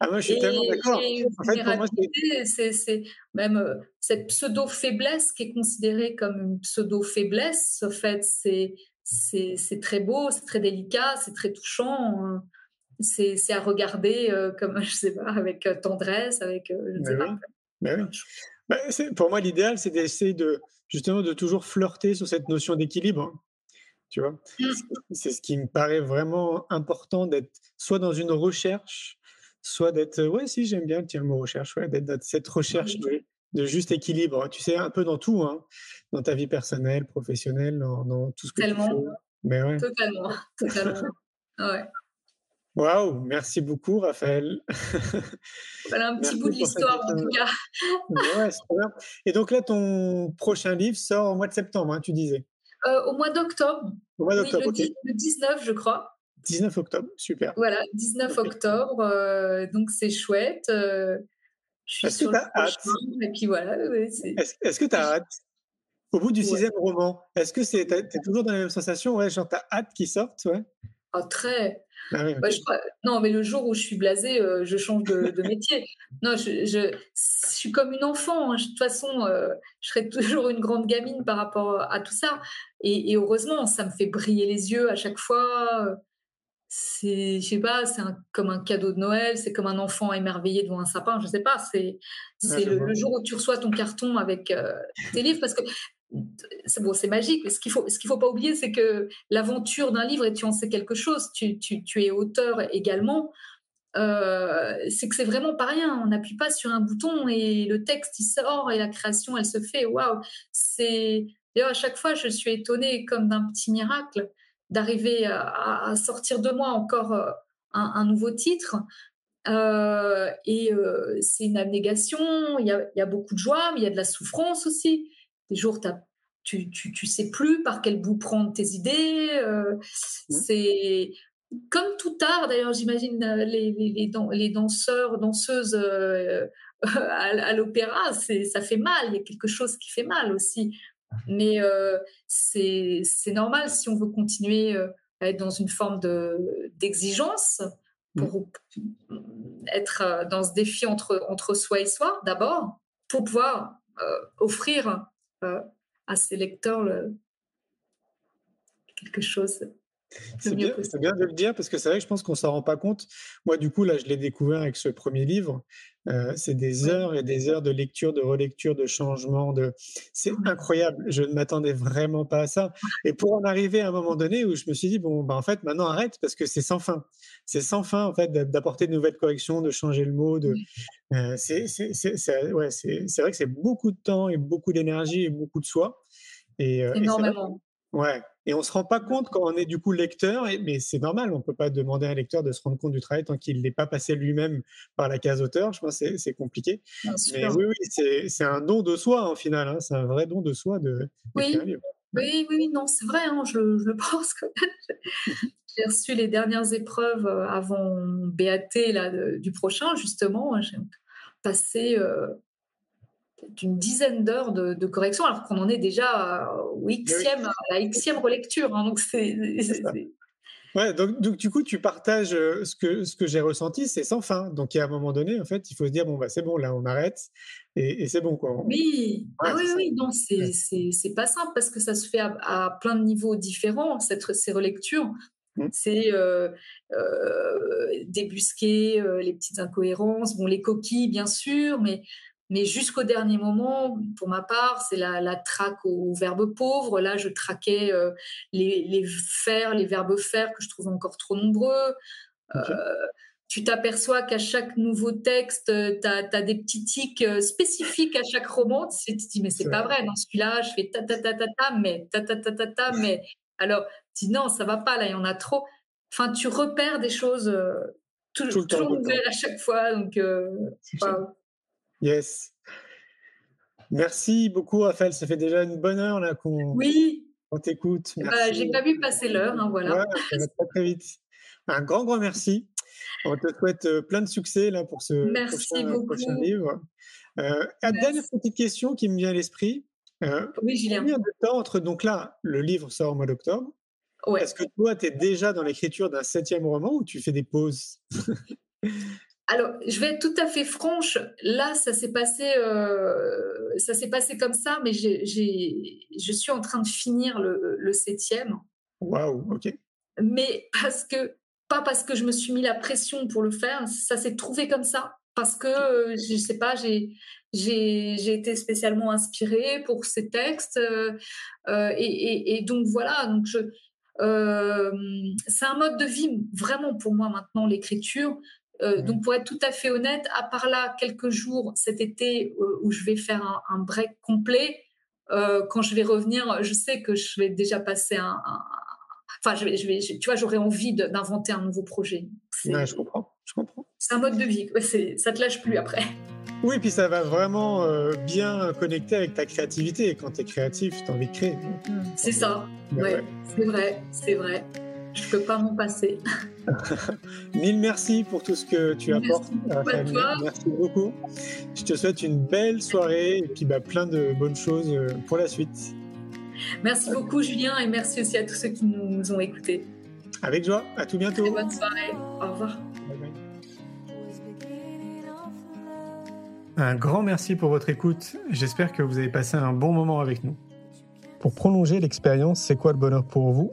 ah, moi, je suis tellement d'accord. En fait, pour moi, c'est même euh, cette pseudo-faiblesse qui est considérée comme une pseudo-faiblesse. En fait, c'est très beau, c'est très délicat, c'est très touchant. Hein. C'est à regarder euh, comme, je sais pas, avec euh, tendresse, avec. je ne sais pas. Oui. Bah, pour moi, l'idéal, c'est d'essayer de, justement, de toujours flirter sur cette notion d'équilibre tu vois? Mmh. C'est ce qui me paraît vraiment important d'être soit dans une recherche, soit d'être, ouais, si j'aime bien le mot recherche, ouais, d'être dans cette recherche de, juste équilibre. Tu sais, un peu dans tout, hein, dans ta vie personnelle, professionnelle, dans, tout ce que Tellement. tu fais. Mais ouais. Totalement, totalement. ouais. Waouh, merci beaucoup, Raphaël. Voilà un petit bout de l'histoire, en tout cas. ouais, bien. Et donc là, ton prochain livre sort au mois de septembre, hein, tu disais. Euh, au mois d'octobre. Au mois d'octobre, oui, le, 19, je crois. 19 octobre, super. Voilà, 19 octobre, euh, donc c'est chouette. Euh, je suis Est-ce que tu as hâte? Et puis voilà. Est-ce que tu as hâte? Au bout du sixième roman, est-ce que c'est, t'es toujours dans la même sensation? Ouais, genre t'as hâte qu'il sorte, ouais. Ah, très. Ah non, mais le jour où je suis blasée, euh, je change de, métier. Non, je, je, suis comme une enfant. Hein. De toute façon, euh, je serai toujours une grande gamine par rapport à tout ça. Et, heureusement, ça me fait briller les yeux à chaque fois. C'est, je sais pas, c'est comme un cadeau de Noël. C'est comme un enfant émerveillé devant un sapin. Je sais pas. C'est, c'est le, jour où tu reçois ton carton avec euh, tes livres, parce que c'est bon, c'est magique. Mais ce qu'il faut, ce qu'il faut pas oublier, c'est que l'aventure d'un livre, et tu en sais quelque chose, tu, tu, tu es auteur également. Euh, c'est que c'est vraiment pas rien. On n'appuie pas sur un bouton et le texte il sort et la création elle se fait. Waouh C'est d'ailleurs à chaque fois je suis étonnée comme d'un petit miracle d'arriver à, sortir de moi encore euh, un, nouveau titre. Euh, et c'est une abnégation. Il y, a, il y a beaucoup de joie, mais il y a de la souffrance aussi des jours, tu, tu, tu sais plus par quel bout prendre tes idées. Euh, c'est comme tout art, d'ailleurs, j'imagine euh, les, les, les, danseurs, danseuses euh, à, l'opéra, ça fait mal. Il y a quelque chose qui fait mal aussi. Mais c'est normal si on veut continuer à être dans une forme d'exigence pour être dans ce défi entre, entre soi et soi, d'abord, pour pouvoir offrir euh, à ses lecteurs quelque chose. C'est bien, bien, de le dire parce que c'est vrai que je pense qu'on s'en rend pas compte. Moi, du coup, là, je l'ai découvert avec ce premier livre. Euh, c'est des heures et des heures de lecture, de relecture, de changement. De... C'est incroyable. Je ne m'attendais vraiment pas à ça. Et pour en arriver à un moment donné où je me suis dit, bon, bah, en fait, maintenant arrête parce que c'est sans fin. C'est sans fin, en fait, d'apporter de nouvelles corrections, de changer le mot. De... Euh, c'est ouais, vrai que c'est beaucoup de temps et beaucoup d'énergie et beaucoup de soi. Et, euh, Énormément. Ouais, et on se rend pas compte quand on est du coup lecteur, mais c'est normal, on peut pas demander à un lecteur de se rendre compte du travail tant qu'il n'est pas passé lui-même par la case auteur. Je pense que c'est compliqué. mais oui, oui c'est un don de soi en final. Hein, c'est un vrai don de soi de. Oui. Oui, oui, non, c'est vrai, hein, je, le pense. J'ai reçu les dernières épreuves euh, avant BAT là, du prochain, justement. J'ai passé euh, d'une dizaine d'heures de, correction, alors qu'on en est déjà au xème, à la xème relecture. Hein, donc c'est. Ouais, donc, donc, du coup, tu partages euh, ce que, ce que j'ai ressenti, c'est sans fin. Donc, à un moment donné, en fait, il faut se dire, bon, bah, c'est bon, là, on arrête et, c'est bon, quoi. Oui, ah, oui, oui, non, c'est pas simple parce que ça se fait à, plein de niveaux différents, cette, ces relectures. Mmh. C'est euh, euh, débusquer les petites incohérences, bon, les coquilles, bien sûr, mais mais jusqu'au dernier moment, pour ma part, c'est la, la, traque au verbe pauvre. Là, je traquais euh, les, les faire, les verbes faire que je trouve encore trop nombreux. Euh, tu t'aperçois qu'à chaque nouveau texte, tu as, des petits tics euh, spécifiques à chaque roman. Tu te dis, mais c'est pas vrai. Dans celui-là, je fais ta ta ta ta ta, mais ta ta ta ta ta, mais. Alors, tu dis, non, ça va pas, là, il y en a trop. Enfin, tu repères des choses toujours, toujours nouvelles à chaque fois. Donc, Yes. Merci beaucoup, Raphaël. Ça fait déjà une bonne heure là qu'on oui. t'écoute. Bah, J'ai pas vu passer l'heure, hein, voilà. ça va très, très vite. Un grand, grand merci. On te souhaite euh, plein de succès là pour ce prochain, livre. Euh, dernière petite question qui me vient à l'esprit. Euh, oui, Julien. Combien de temps entre donc là, le livre sort au mois d'octobre? Est-ce que toi, tu es déjà dans l'écriture d'un septième roman ou tu fais des pauses? Alors, je vais être tout à fait franche. Là, ça s'est passé, euh, ça s'est passé comme ça, mais je suis en train de finir le, septième. Waouh, ok. Mais parce que pas parce que je me suis mis la pression pour le faire, ça s'est trouvé comme ça. Parce que je sais pas, j'ai j'ai été spécialement inspirée pour ces textes euh, euh, et, et, donc voilà. Donc je c'est un mode de vie vraiment pour moi maintenant l'écriture. Euh, donc, pour être tout à fait honnête, à part là quelques jours cet été euh, où je vais faire un, break complet, euh, quand je vais revenir, je sais que je vais déjà passer un. Enfin, je vais, je vais, tu vois, j'aurais envie d'inventer un nouveau projet. je comprends, je comprends. C'est un mode de vie, ça te lâche plus après. Oui, puis ça va vraiment bien connecter avec ta créativité. Quand tu es créatif, tu as envie de créer. C'est ça, ouais. c'est vrai, c'est vrai. Je ne peux pas m'en passer. Mille merci pour tout ce que tu apportes Merci beaucoup. Je te souhaite une belle soirée et puis bah, plein de bonnes choses euh, pour la suite. Merci beaucoup, Julien, et merci aussi à tous ceux qui nous ont écoutés. Avec joie. À tout bientôt. Très bonne soirée. Au revoir. Un grand merci pour votre écoute. J'espère que vous avez passé un bon moment avec nous. Pour prolonger l'expérience C'est quoi le bonheur pour vous?